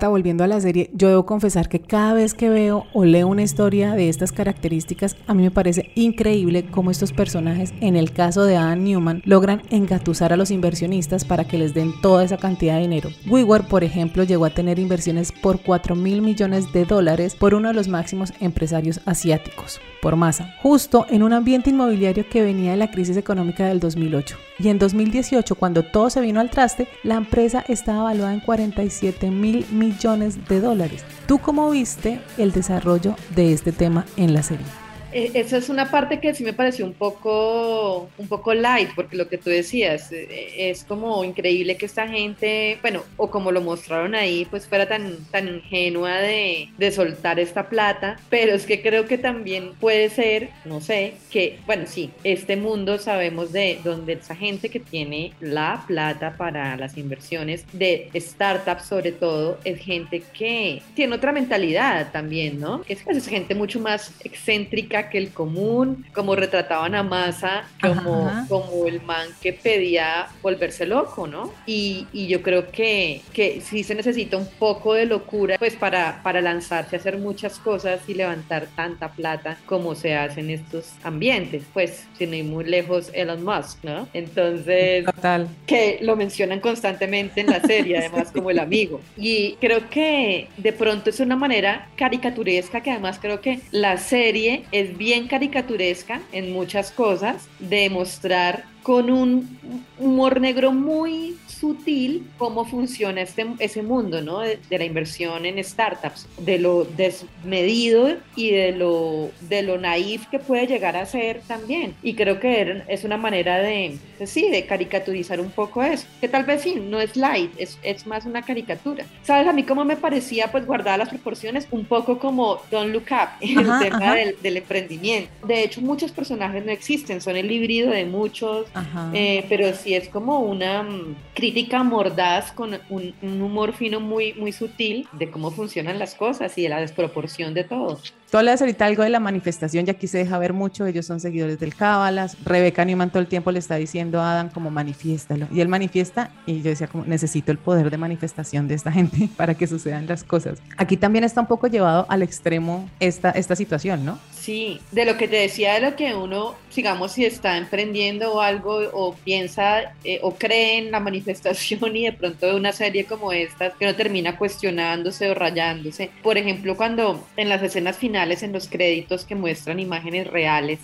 Speaker 1: Volviendo a la serie, yo debo confesar que cada vez que veo o leo una historia de estas características, a mí me parece increíble cómo estos personajes, en el caso de Adam Newman, logran engatusar a los inversionistas para que les den toda esa cantidad de dinero. WeWork, por ejemplo, llegó a tener inversiones por 4 mil millones de dólares por uno de los máximos empresarios asiáticos, por masa, justo en un ambiente inmobiliario que venía de la crisis económica del 2008. Y en 2018, cuando todo se vino al traste, la empresa estaba valuada en 47 mil millones de dólares. ¿Tú cómo viste el desarrollo de este tema en la serie?
Speaker 12: Eh, Esa es una parte que sí me pareció un poco, un poco light, porque lo que tú decías, eh, es como increíble que esta gente, bueno, o como lo mostraron ahí, pues fuera tan, tan ingenua de, de soltar esta plata, pero es que creo que también puede ser, no sé, que, bueno, sí, este mundo sabemos de donde esa gente que tiene la plata para las inversiones de startups sobre todo, es gente que tiene otra mentalidad también, ¿no? Pues, es gente mucho más excéntrica que el común, como retrataban a Massa como,
Speaker 1: Ajá.
Speaker 12: como el man que pedía volverse loco, ¿no? Y, y yo creo que, que sí se necesita un poco de locura pues para, para lanzarse a hacer muchas cosas y levantar tanta plata como se hace en estos ambientes, pues sin ir muy lejos Elon Musk, ¿no? Entonces,
Speaker 1: Total.
Speaker 12: que lo mencionan constantemente en la serie, además como el amigo. Y creo que de pronto es una manera caricaturesca, que además creo que la serie es bien caricaturesca en muchas cosas, de mostrar con un humor negro muy sutil cómo funciona este, ese mundo, ¿no? De, de la inversión en startups, de lo desmedido y de lo, de lo naif que puede llegar a ser también. Y creo que er- es una manera de, pues sí, de caricaturizar un poco eso, que tal vez sí, no es light, es, es más una caricatura. ¿Sabes? A mí como me parecía, pues guardada las proporciones, un poco como Don't Look Up, el
Speaker 1: Ajá,
Speaker 12: tema del, del emprendimiento. De hecho, muchos personajes no existen, son el híbrido de muchos. Eh, pero sí es como una mm, crítica mordaz con un, un humor fino muy, muy sutil de cómo funcionan las cosas y de la desproporción de todo.
Speaker 1: Tú hablas ahorita algo de la manifestación, y aquí se deja ver mucho, ellos son seguidores del Cábalas, Rebeca Newman todo el tiempo le está diciendo a Adam como manifiéstalo, y él manifiesta, y yo decía como necesito el poder de manifestación de esta gente para que sucedan las cosas. Aquí también está un poco llevado al extremo esta, esta situación, ¿no?
Speaker 12: Sí, de lo que te decía, de lo que uno, digamos, si está emprendiendo o algo o piensa eh, o cree en la manifestación y de pronto de una serie como esta, que uno termina cuestionándose o rayándose. Por ejemplo, cuando en las escenas finales, en los créditos que muestran imágenes reales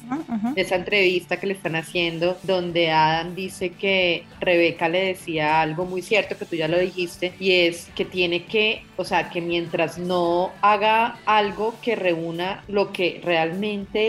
Speaker 12: de esa entrevista que le están haciendo, donde Adam dice que Rebeca le decía algo muy cierto, que tú ya lo dijiste, y es que tiene que, o sea, que mientras no haga algo que reúna lo que realmente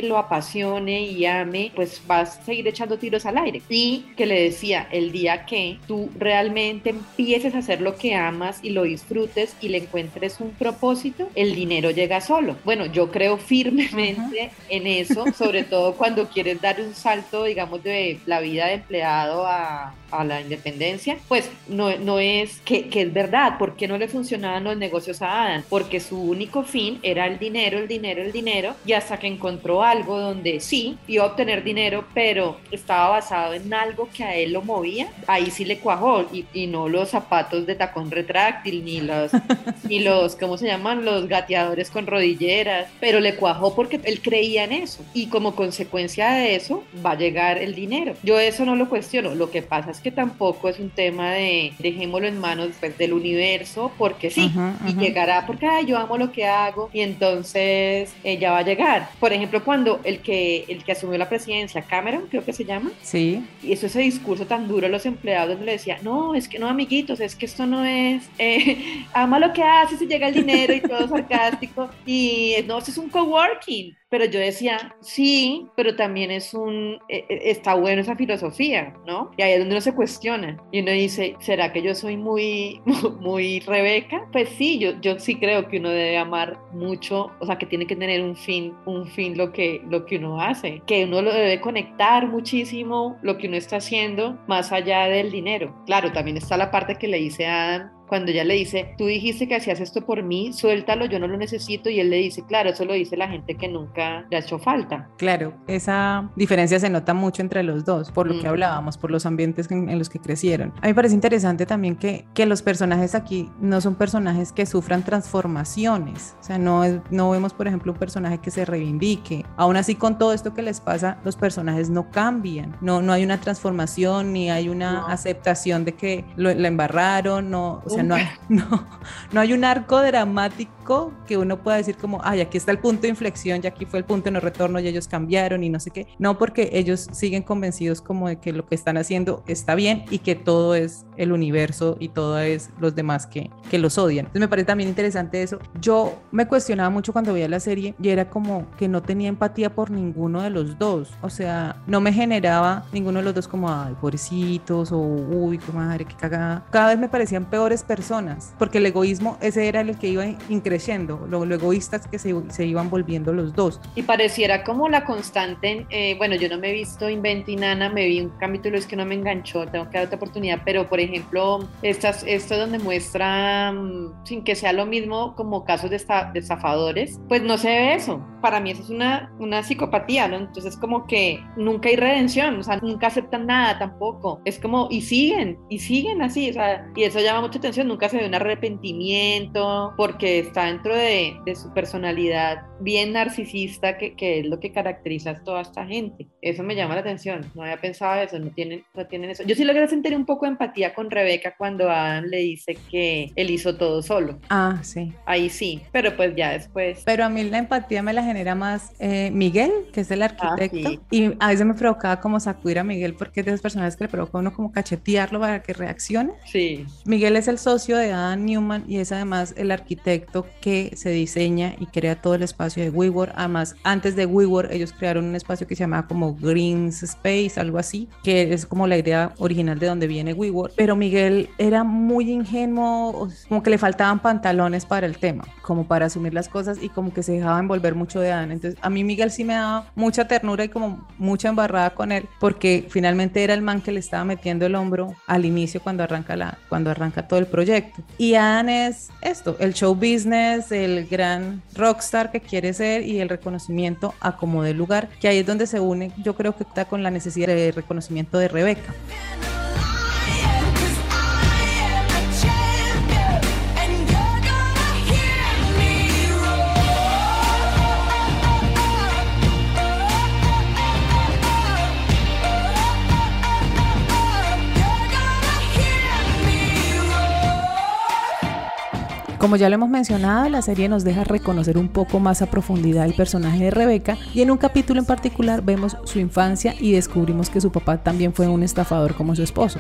Speaker 12: lo apasione y ame, pues vas a seguir echando tiros al aire. Y que le decía, el día que tú realmente empieces a hacer lo que amas y lo disfrutes y le encuentres un propósito, el dinero llega solo. Bueno, yo creo firmemente en eso, sobre todo cuando quieres dar un salto, digamos, de la vida de empleado a, a la independencia, pues no, no es que, que es verdad, ¿por qué no le funcionaban los negocios a Adam? Porque su único fin era el dinero, el dinero, el dinero, y hasta que encontró algo donde sí iba a obtener dinero, pero estaba basado en algo que a él lo movía, ahí sí le cuajó, y, y no los zapatos de tacón retráctil, ni los, ni los, ¿cómo se llaman? Los gateadores con rodilleras, pero le cuajó porque él creía en eso, y como consecuencia de eso va a llegar el dinero. Yo eso no lo cuestiono, lo que pasa es digamos que tampoco es un tema de dejémoslo en manos pues, del universo porque sí,
Speaker 1: Ujú,
Speaker 12: y llegará porque "Ay, yo amo lo que hago y entonces ella va a llegar. Por ejemplo, cuando el que, el que asumió la presidencia, Cameron, creo que se llama,
Speaker 1: Sí.
Speaker 12: y eso ese discurso tan duro a los empleados donde le decía, no, es que no, amiguitos, es que esto no es, eh, ama lo que haces y llega el dinero y todo sarcástico, y no, esto es un coworking. Pero yo decía, sí, pero también es un, eh, está bueno esa filosofía, ¿no? Y ahí es donde uno se cuestiona. Y uno dice, ¿será que yo soy muy, muy Rebeca? Pues sí, yo, yo sí creo que uno debe amar mucho, o sea, que tiene que tener un fin, un fin lo que, lo que uno hace, que uno lo debe conectar muchísimo lo que uno está haciendo más allá del dinero. Claro, también está la parte que le dice a Adam cuando ella le dice, tú dijiste que hacías esto por mí, suéltalo, yo no lo necesito, y él le dice, claro, eso lo dice la gente que nunca le ha hecho falta.
Speaker 1: Claro, esa diferencia se nota mucho entre los dos, por lo que hablábamos, por los ambientes en, en los que crecieron. A mí me parece interesante también que, que los personajes aquí no son personajes que sufran transformaciones, o sea, no, es- no vemos, por ejemplo, un personaje que se reivindique. Aún así, con todo esto que les pasa, los personajes no cambian, no, no hay una transformación ni hay una aceptación de que lo- la embarraron, no, o sea, no hay, no, no hay un arco dramático que uno pueda decir como, ay, aquí está el punto de inflexión, ya aquí fue el punto de no retorno y ellos cambiaron y no sé qué. No, porque ellos siguen convencidos como de que lo que están haciendo está bien y que todo es el universo y todo es los demás que, que los odian. Entonces me parece también interesante eso. Yo me cuestionaba mucho cuando veía la serie y era como que no tenía empatía por ninguno de los dos. O sea, no me generaba ninguno de los dos como, ay, pobrecitos o, uy, qué madre, qué cagada. Cada vez me parecían peores personas porque el egoísmo, ese era el que iba increciendo, lo, lo egoístas que se, se iban volviendo los dos.
Speaker 12: Y pareciera como la constante, eh, bueno, yo no me he visto Invent y Nana, me vi un capítulo, es que no me enganchó, tengo que dar otra oportunidad, pero por ejemplo, estas, esto donde muestra, mm, sin que sea lo mismo, como casos de, esta- de estafadores, pues no se ve eso. Para mí eso es una, una psicopatía, ¿no? Entonces como que nunca hay redención, o sea, nunca aceptan nada tampoco. Es como, y siguen, y siguen así, o sea, y eso llama mucha atención, nunca se ve un arrepentimiento, porque está dentro de, de su personalidad bien narcisista, que, que es lo que caracteriza a toda esta gente. Eso me llama la atención, no había pensado eso, no tienen, no tienen eso. Yo sí logré sentir un poco de empatía con Rebeca cuando Adam le dice que él hizo todo solo.
Speaker 1: Ah, sí.
Speaker 12: Ahí sí, pero pues ya después.
Speaker 1: Pero a mí la empatía me la genera más eh, Miguel, que es el arquitecto.
Speaker 12: sí.
Speaker 1: Y a veces me provocaba como sacudir a Miguel porque es de esas personas que le provoca a uno como cachetearlo para que reaccione.
Speaker 12: Sí.
Speaker 1: Miguel es el socio de Adam Newman y es además el arquitecto que se diseña y crea todo el espacio de WeWork. Además, antes de WeWork, ellos crearon un espacio que se llamaba como Greens Space, algo así, que es como la idea original de donde viene WeWork. Pero Miguel era muy ingenuo, como que le faltaban pantalones para el tema, como para asumir las cosas y como que se dejaba envolver mucho de Adam. Entonces, a mí Miguel sí me daba mucha ternura y como mucha embarrada con él, porque finalmente era el man que le estaba metiendo el hombro al inicio cuando arranca, la, cuando arranca todo el proyecto. Adam es esto, el show business, el gran rockstar que quiere ser y el reconocimiento a como de lugar, que ahí es donde se une, yo creo que está con la necesidad de reconocimiento de Rebeca. Como ya lo hemos mencionado, la serie nos deja reconocer un poco más a profundidad el personaje de Rebeca y en un capítulo en particular vemos su infancia y descubrimos que su papá también fue un estafador como su esposo.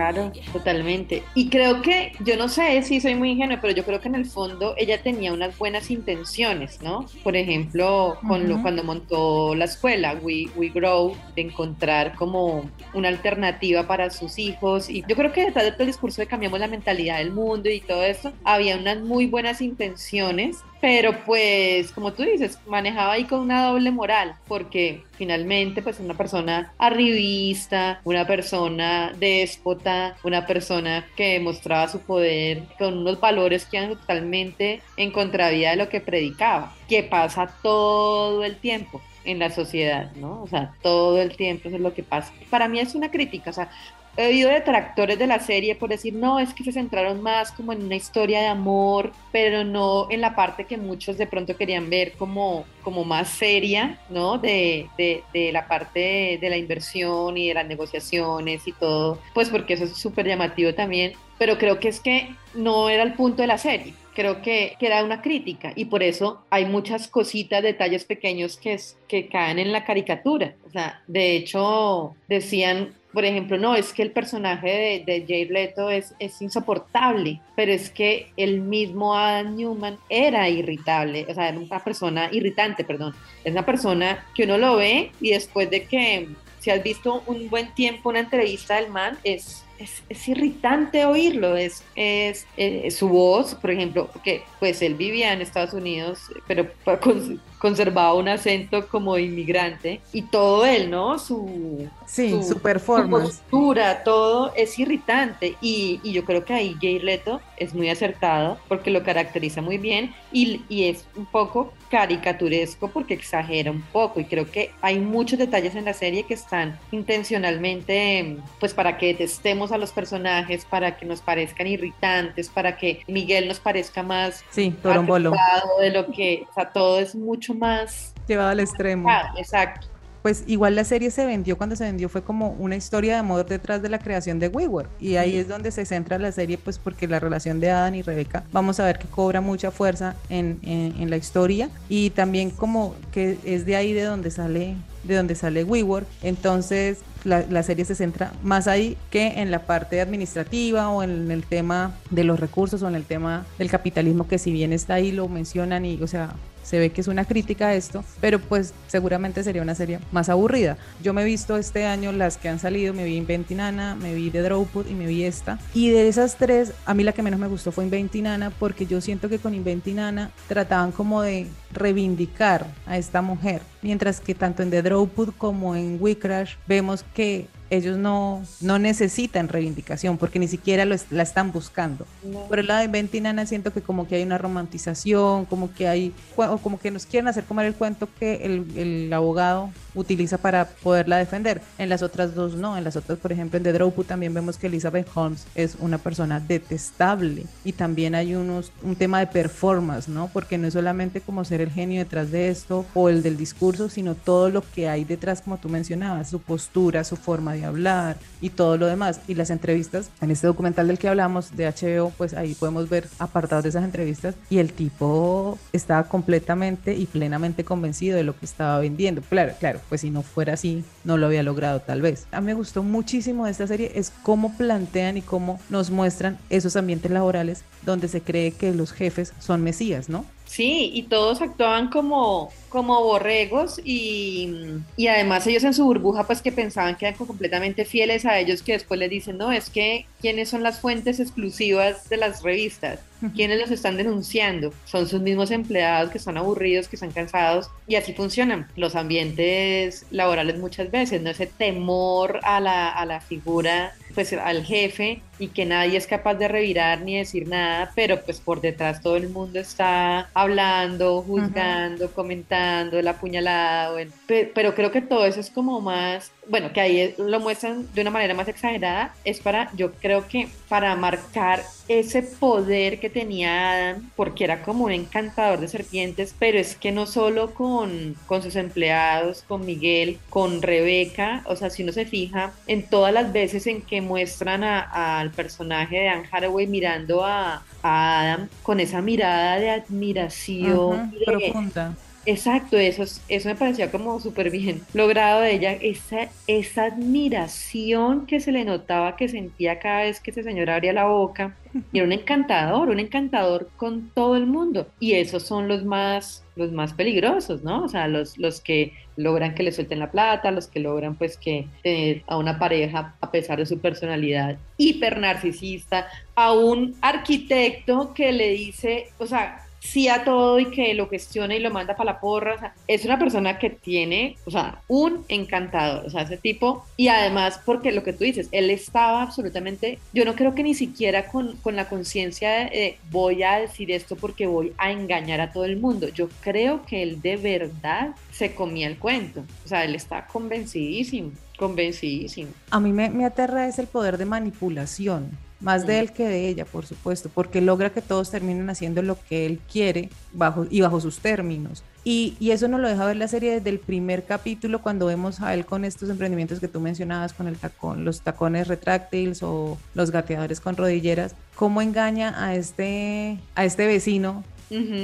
Speaker 12: Claro, totalmente. Y creo que, yo no sé si soy muy ingenua, pero yo creo que en el fondo ella tenía unas buenas intenciones, ¿no? Por ejemplo, con lo, cuando montó la escuela, We, We Grow, de encontrar como una alternativa para sus hijos. Y yo creo que detrás de todo el discurso de cambiamos la mentalidad del mundo y todo esto, había unas muy buenas intenciones, pero pues, como tú dices, manejaba ahí con una doble moral, porque finalmente, pues, una persona arribista, una persona déspota, una persona que mostraba su poder con unos valores que eran totalmente en contravía de lo que predicaba, que pasa todo el tiempo en la sociedad, ¿no? O sea, todo el tiempo es lo que pasa. Para mí es una crítica, o sea, he oído detractores de la serie por decir, no, es que se centraron más como en una historia de amor, pero no en la parte que muchos de pronto querían ver como, como más seria, ¿no? De, de, de la parte de, de la inversión y de las negociaciones y todo, pues porque eso es súper llamativo también, pero creo que es que no era el punto de la serie. Creo que, que era una crítica y por eso hay muchas cositas, detalles pequeños que caen en la caricatura. O sea, de hecho, decían por ejemplo, no, es que el personaje de, de Jay Leto es, es insoportable, pero es que el mismo Adam Newman era irritable, o sea, era una persona irritante, perdón, es una persona que uno lo ve y después de que, si has visto un buen tiempo una entrevista del man, es es, es, irritante oírlo, es, es, es, su voz, por ejemplo, porque pues él vivía en Estados Unidos, pero con, conservaba un acento como inmigrante y todo él, ¿no? Su,
Speaker 1: sí, su, su performance.
Speaker 12: Su postura, todo es irritante y, y, yo creo que ahí Jay Leto es muy acertado porque lo caracteriza muy bien y, y es un poco caricaturesco porque exagera un poco y creo que hay muchos detalles en la serie que están intencionalmente pues para que detestemos a los personajes, para que nos parezcan irritantes, para que Miguel nos parezca más
Speaker 1: sí,
Speaker 12: de lo que, o sea, todo es mucho más
Speaker 1: llevado al extremo.
Speaker 12: Ah, exacto.
Speaker 1: Pues igual la serie se vendió cuando se vendió fue como una historia de amor detrás de la creación de WeWork y ahí es donde se centra la serie pues porque la relación de Adam y Rebeca vamos a ver que cobra mucha fuerza en, en, en la historia y también como que es de ahí de donde sale de donde sale WeWork entonces la, la, serie se centra más ahí que en la parte administrativa o en el tema de los recursos o en el tema del capitalismo que si bien está ahí lo mencionan y o sea se ve que es una crítica a esto, pero pues seguramente sería una serie más aburrida. Yo me he visto este año las que han salido, me vi Inventinana, me vi The Drawput y me vi esta. Y de esas tres, a mí la que menos me gustó fue Inventinana porque yo siento que con Inventinana trataban como de reivindicar a esta mujer, mientras que tanto en The Drawput como en We Crash vemos que ellos no, no necesitan reivindicación porque ni siquiera lo, la están buscando. No. Por el lado de Ventinana siento que como que hay una romantización, como que hay, o como que nos quieren hacer comer el cuento que el, el abogado utiliza para poderla defender. En las otras dos no, en las otras, por ejemplo, en The Drawput también vemos que Elizabeth Holmes es una persona detestable y también hay unos, un tema de performance, ¿no? Porque no es solamente como ser el genio detrás de esto o el del discurso, sino todo lo que hay detrás, como tú mencionabas, su postura, su forma de hablar y todo lo demás. Y las entrevistas, en este documental del que hablamos de HBO, pues ahí podemos ver apartados de esas entrevistas y el tipo estaba completamente y plenamente convencido de lo que estaba vendiendo. Claro, claro, pues si no fuera así, no lo había logrado tal vez. A mí me gustó muchísimo de esta serie es cómo plantean y cómo nos muestran esos ambientes laborales donde se cree que los jefes son mesías, ¿no?
Speaker 12: Sí, y todos actuaban como, como borregos y, y, además ellos en su burbuja pues que pensaban que eran completamente fieles a ellos que después les dicen, no, es que quiénes son las fuentes exclusivas de las revistas, quiénes los están denunciando, son sus mismos empleados que están aburridos, que están cansados y así funcionan los ambientes laborales muchas veces, no ese temor a la, a la figura pues al jefe y que nadie es capaz de revirar ni decir nada, pero pues por detrás todo el mundo está hablando, juzgando, uh -huh. comentando, la puñalada, bueno, pero creo que todo eso es como más, bueno, que ahí lo muestran de una manera más exagerada, es para, yo creo que para marcar ese poder que tenía Adam, porque era como un encantador de serpientes, pero es que no solo con, con sus empleados, con Miguel, con Rebeca, o sea, si uno se fija en todas las veces en que muestran al personaje de Anne Hathaway mirando a, a, Adam con esa mirada de admiración
Speaker 1: de, profunda.
Speaker 12: Exacto, eso, eso me parecía como súper bien logrado de ella, esa, esa admiración que se le notaba, que sentía cada vez que ese señor abría la boca. Y era un encantador, un encantador con todo el mundo. Y esos son los más, los más peligrosos, ¿no? O sea, los, los que logran que le suelten la plata, los que logran pues que tener a una pareja a pesar de su personalidad hiper narcisista, a un arquitecto que le dice, o sea, sí a todo y que lo cuestiona y lo manda para la porra. O sea, es una persona que tiene, o sea, un encantador, o sea, ese tipo. Y además, porque lo que tú dices, él estaba absolutamente, yo no creo que ni siquiera con, con la conciencia de eh, voy a decir esto porque voy a engañar a todo el mundo. Yo creo que él de verdad se comía el cuento. O sea, él está convencidísimo Convencidísimo.
Speaker 1: A mí me, me aterra es el poder de manipulación, más de él que de ella, por supuesto, porque logra que todos terminen haciendo lo que él quiere bajo, y bajo sus términos. Y, y eso nos lo deja ver la serie desde el primer capítulo, cuando vemos a él con estos emprendimientos que tú mencionabas, con el tacón, los tacones retráctiles o los gateadores con rodilleras, cómo engaña a este, a este vecino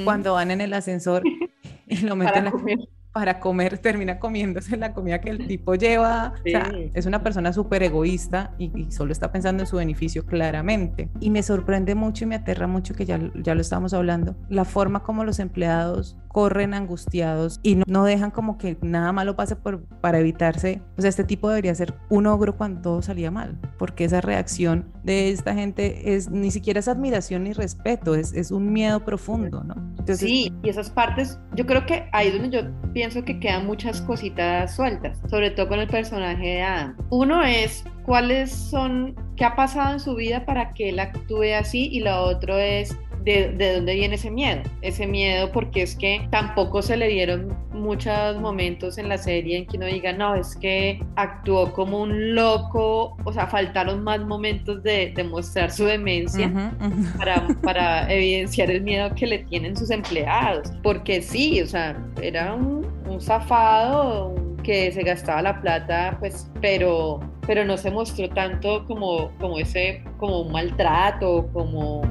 Speaker 1: cuando van en el ascensor y lo meten
Speaker 12: comer.
Speaker 1: Para comer, termina comiéndose la comida que el tipo lleva. O sea,
Speaker 12: Sí.
Speaker 1: es una persona súper egoísta y, y solo está pensando en su beneficio claramente. Y me sorprende mucho y me aterra mucho que ya, ya lo estamos hablando, la forma como los empleados corren angustiados y no, no dejan como que nada malo pase por, para evitarse. O sea, este tipo debería ser un ogro cuando todo salía mal, porque esa reacción de esta gente es ni siquiera es admiración ni respeto, es, es un miedo profundo, ¿no? Entonces,
Speaker 12: sí, y esas partes, yo creo que ahí es donde yo pienso que quedan muchas cositas sueltas, sobre todo con el personaje de Adam. Uno es cuáles son, qué ha pasado en su vida para que él actúe así y lo otro es de, de dónde viene ese miedo. Ese miedo porque es que tampoco se le dieron muchos momentos en la serie en que uno diga, no, es que actuó como un loco, o sea, faltaron más momentos de, de mostrar su demencia para, para evidenciar el miedo que le tienen sus empleados. Porque sí, o sea, era un, un zafado que se gastaba la plata, pues, pero, pero no se mostró tanto como, como ese, como un maltrato, como...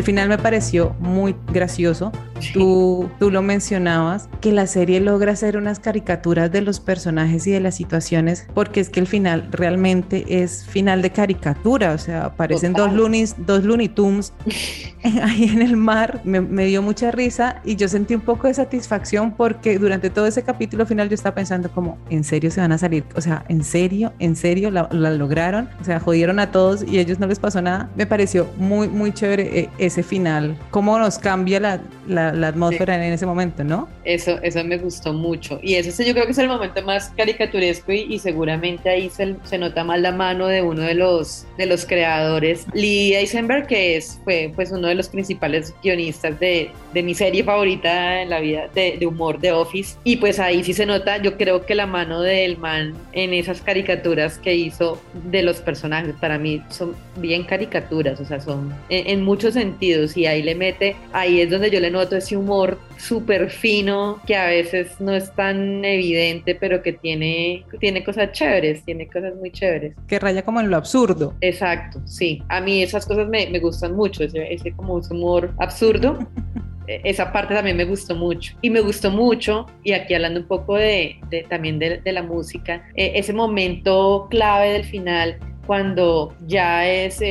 Speaker 1: El final me pareció muy gracioso. Tú, tú lo mencionabas, que la serie logra hacer unas caricaturas de los personajes y de las situaciones, porque es que el final realmente es final de caricatura, o sea, aparecen dos. Loonies, dos Looney Tunes ahí en el mar, me, me dio mucha risa y yo sentí un poco de satisfacción porque durante todo ese capítulo final yo estaba pensando como, ¿en serio se van a salir? O sea, ¿en serio? ¿En serio la, la lograron? O sea, jodieron a todos y a ellos no les pasó nada. Me pareció muy, muy chévere eh, ese final, cómo nos cambia la, la, la atmósfera en ese momento, ¿no?
Speaker 12: Eso, eso me gustó mucho. Y ese sí, yo creo que es el momento más caricaturesco y, y seguramente ahí se, se nota más la mano de uno de los, de los creadores, Lee Eisenberg, que es, fue pues uno de los principales guionistas de, de mi serie favorita en la vida de, de humor de Office. Y pues ahí sí se nota, yo creo que la mano del man en esas caricaturas que hizo de los personajes, para mí son bien caricaturas, o sea, son en, en muchos sentidos y ahí le mete, ahí es donde yo le noto ese humor súper fino que a veces no es tan evidente, pero que tiene, tiene cosas chéveres, tiene cosas muy chéveres.
Speaker 1: Que raya como en lo absurdo.
Speaker 12: Exacto, sí. A mí esas cosas me, me gustan mucho, ese, ese como humor absurdo. Eh, Esa parte también me gustó mucho. Y me gustó mucho, y aquí hablando un poco de, de- también de, de la música, eh, ese momento clave del final cuando ya es, eh,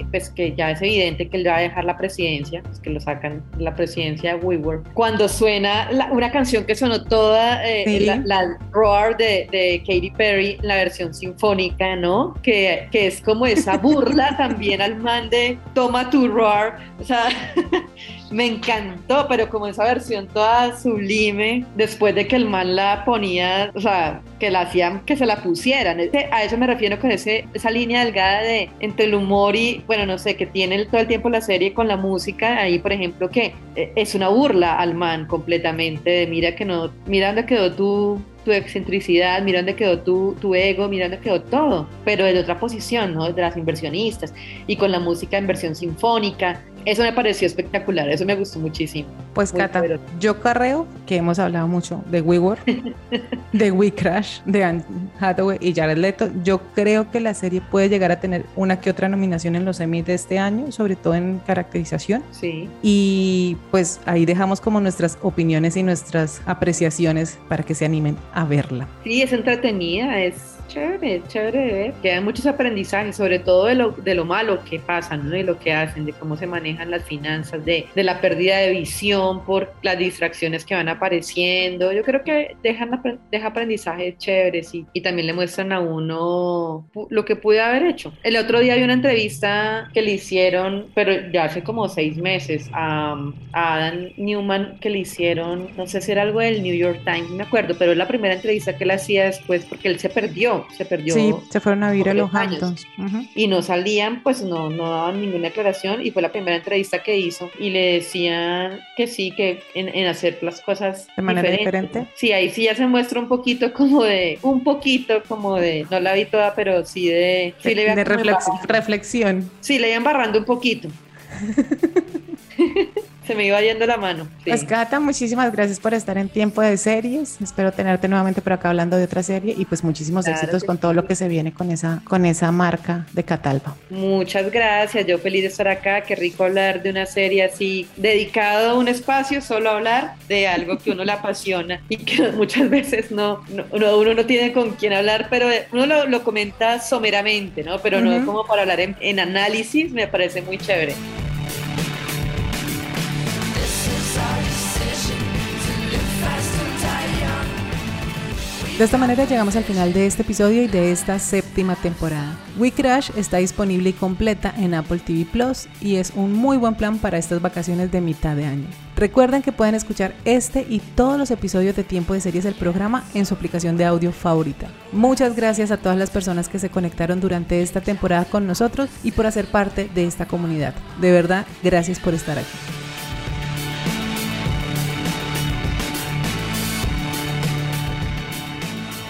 Speaker 12: eh, pues que ya es evidente que él va a dejar la presidencia, pues que lo sacan de la presidencia de WeWork, cuando suena la- una canción que sonó toda, eh,
Speaker 1: Sí.
Speaker 12: la, la Roar de, de Katy Perry, la versión sinfónica, ¿no? Que, que es como esa burla también al man de toma tu Roar, o sea... Me encantó, pero como esa versión toda sublime, después de que el man la ponía, o sea, que la hacían que se la pusieran. A eso me refiero con ese, esa línea delgada de entre el humor y, bueno, no sé, que tiene todo el tiempo la serie con la música. Ahí, por ejemplo, que eh, es una burla al man completamente, de mira que no, mira dónde quedó tu, tu excentricidad, mira dónde quedó tu, tu ego, mira dónde quedó todo, pero desde otra posición, ¿no? Desde las inversionistas y con la música en versión sinfónica. Eso me pareció espectacular, eso me gustó muchísimo.
Speaker 1: Pues
Speaker 12: Muy
Speaker 1: Cata,
Speaker 12: poderoso.
Speaker 1: yo carreo que hemos hablado mucho de WeWork, de We Crash, de Anne Hathaway y Jared Leto. Yo creo que la serie puede llegar a tener una que otra nominación en los Emmy de este año, sobre todo en caracterización.
Speaker 12: Sí.
Speaker 1: Y pues ahí dejamos como nuestras opiniones y nuestras apreciaciones para que se animen a verla.
Speaker 12: Sí, es entretenida, es, Chévere, chévere de. Quedan muchos aprendizajes, sobre todo de lo, de lo malo que pasa, ¿no? De lo que hacen, de cómo se manejan las finanzas, de, de la pérdida de visión por las distracciones que van apareciendo. Yo creo que dejan deja aprendizajes chéveres y, y también le muestran a uno lo que pude haber hecho. El otro día vi una entrevista que le hicieron, pero ya hace como seis meses, a, a Adam Newman, que le hicieron, no sé si era algo del New York Times, me acuerdo, pero es la primera entrevista que él hacía después porque él se perdió, se perdió.
Speaker 1: Sí, se fueron a vivir a los. Hamptons.
Speaker 12: Y no salían, pues no, no daban ninguna aclaración y fue la primera entrevista que hizo y le decían que sí, que en, en hacer las cosas
Speaker 1: De manera
Speaker 12: diferentes.
Speaker 1: diferente.
Speaker 12: Sí, ahí sí ya se muestra un poquito como de, un poquito como de, no la vi toda, pero sí de, sí le
Speaker 1: de reflex- reflexión.
Speaker 12: Sí, le iban barrando un poquito. se me iba yendo la mano. sí.
Speaker 1: Pues Cata, muchísimas gracias por estar en Tiempo de Series. Espero tenerte nuevamente por acá hablando de otra serie y pues muchísimos
Speaker 12: Claro
Speaker 1: éxitos con todo lo que se viene con esa, con esa marca de Catalba.
Speaker 12: Muchas gracias, yo feliz de estar acá, qué rico hablar de una serie así, dedicado a un espacio, solo hablar de algo que uno le apasiona y que muchas veces no, no- uno, no tiene con quién hablar, pero uno lo, lo comenta someramente, ¿no? Pero no
Speaker 1: Ujú.
Speaker 12: como para hablar en, en análisis, me parece muy chévere.
Speaker 1: De esta manera llegamos al final de este episodio y de esta séptima temporada. We Crash está disponible y completa en Apple TV Plus y es un muy buen plan para estas vacaciones de mitad de año. Recuerden que pueden escuchar este y todos los episodios de Tiempo de Series del programa en su aplicación de audio favorita. Muchas gracias a todas las personas que se conectaron durante esta temporada con nosotros y por hacer parte de esta comunidad. De verdad, gracias por estar aquí.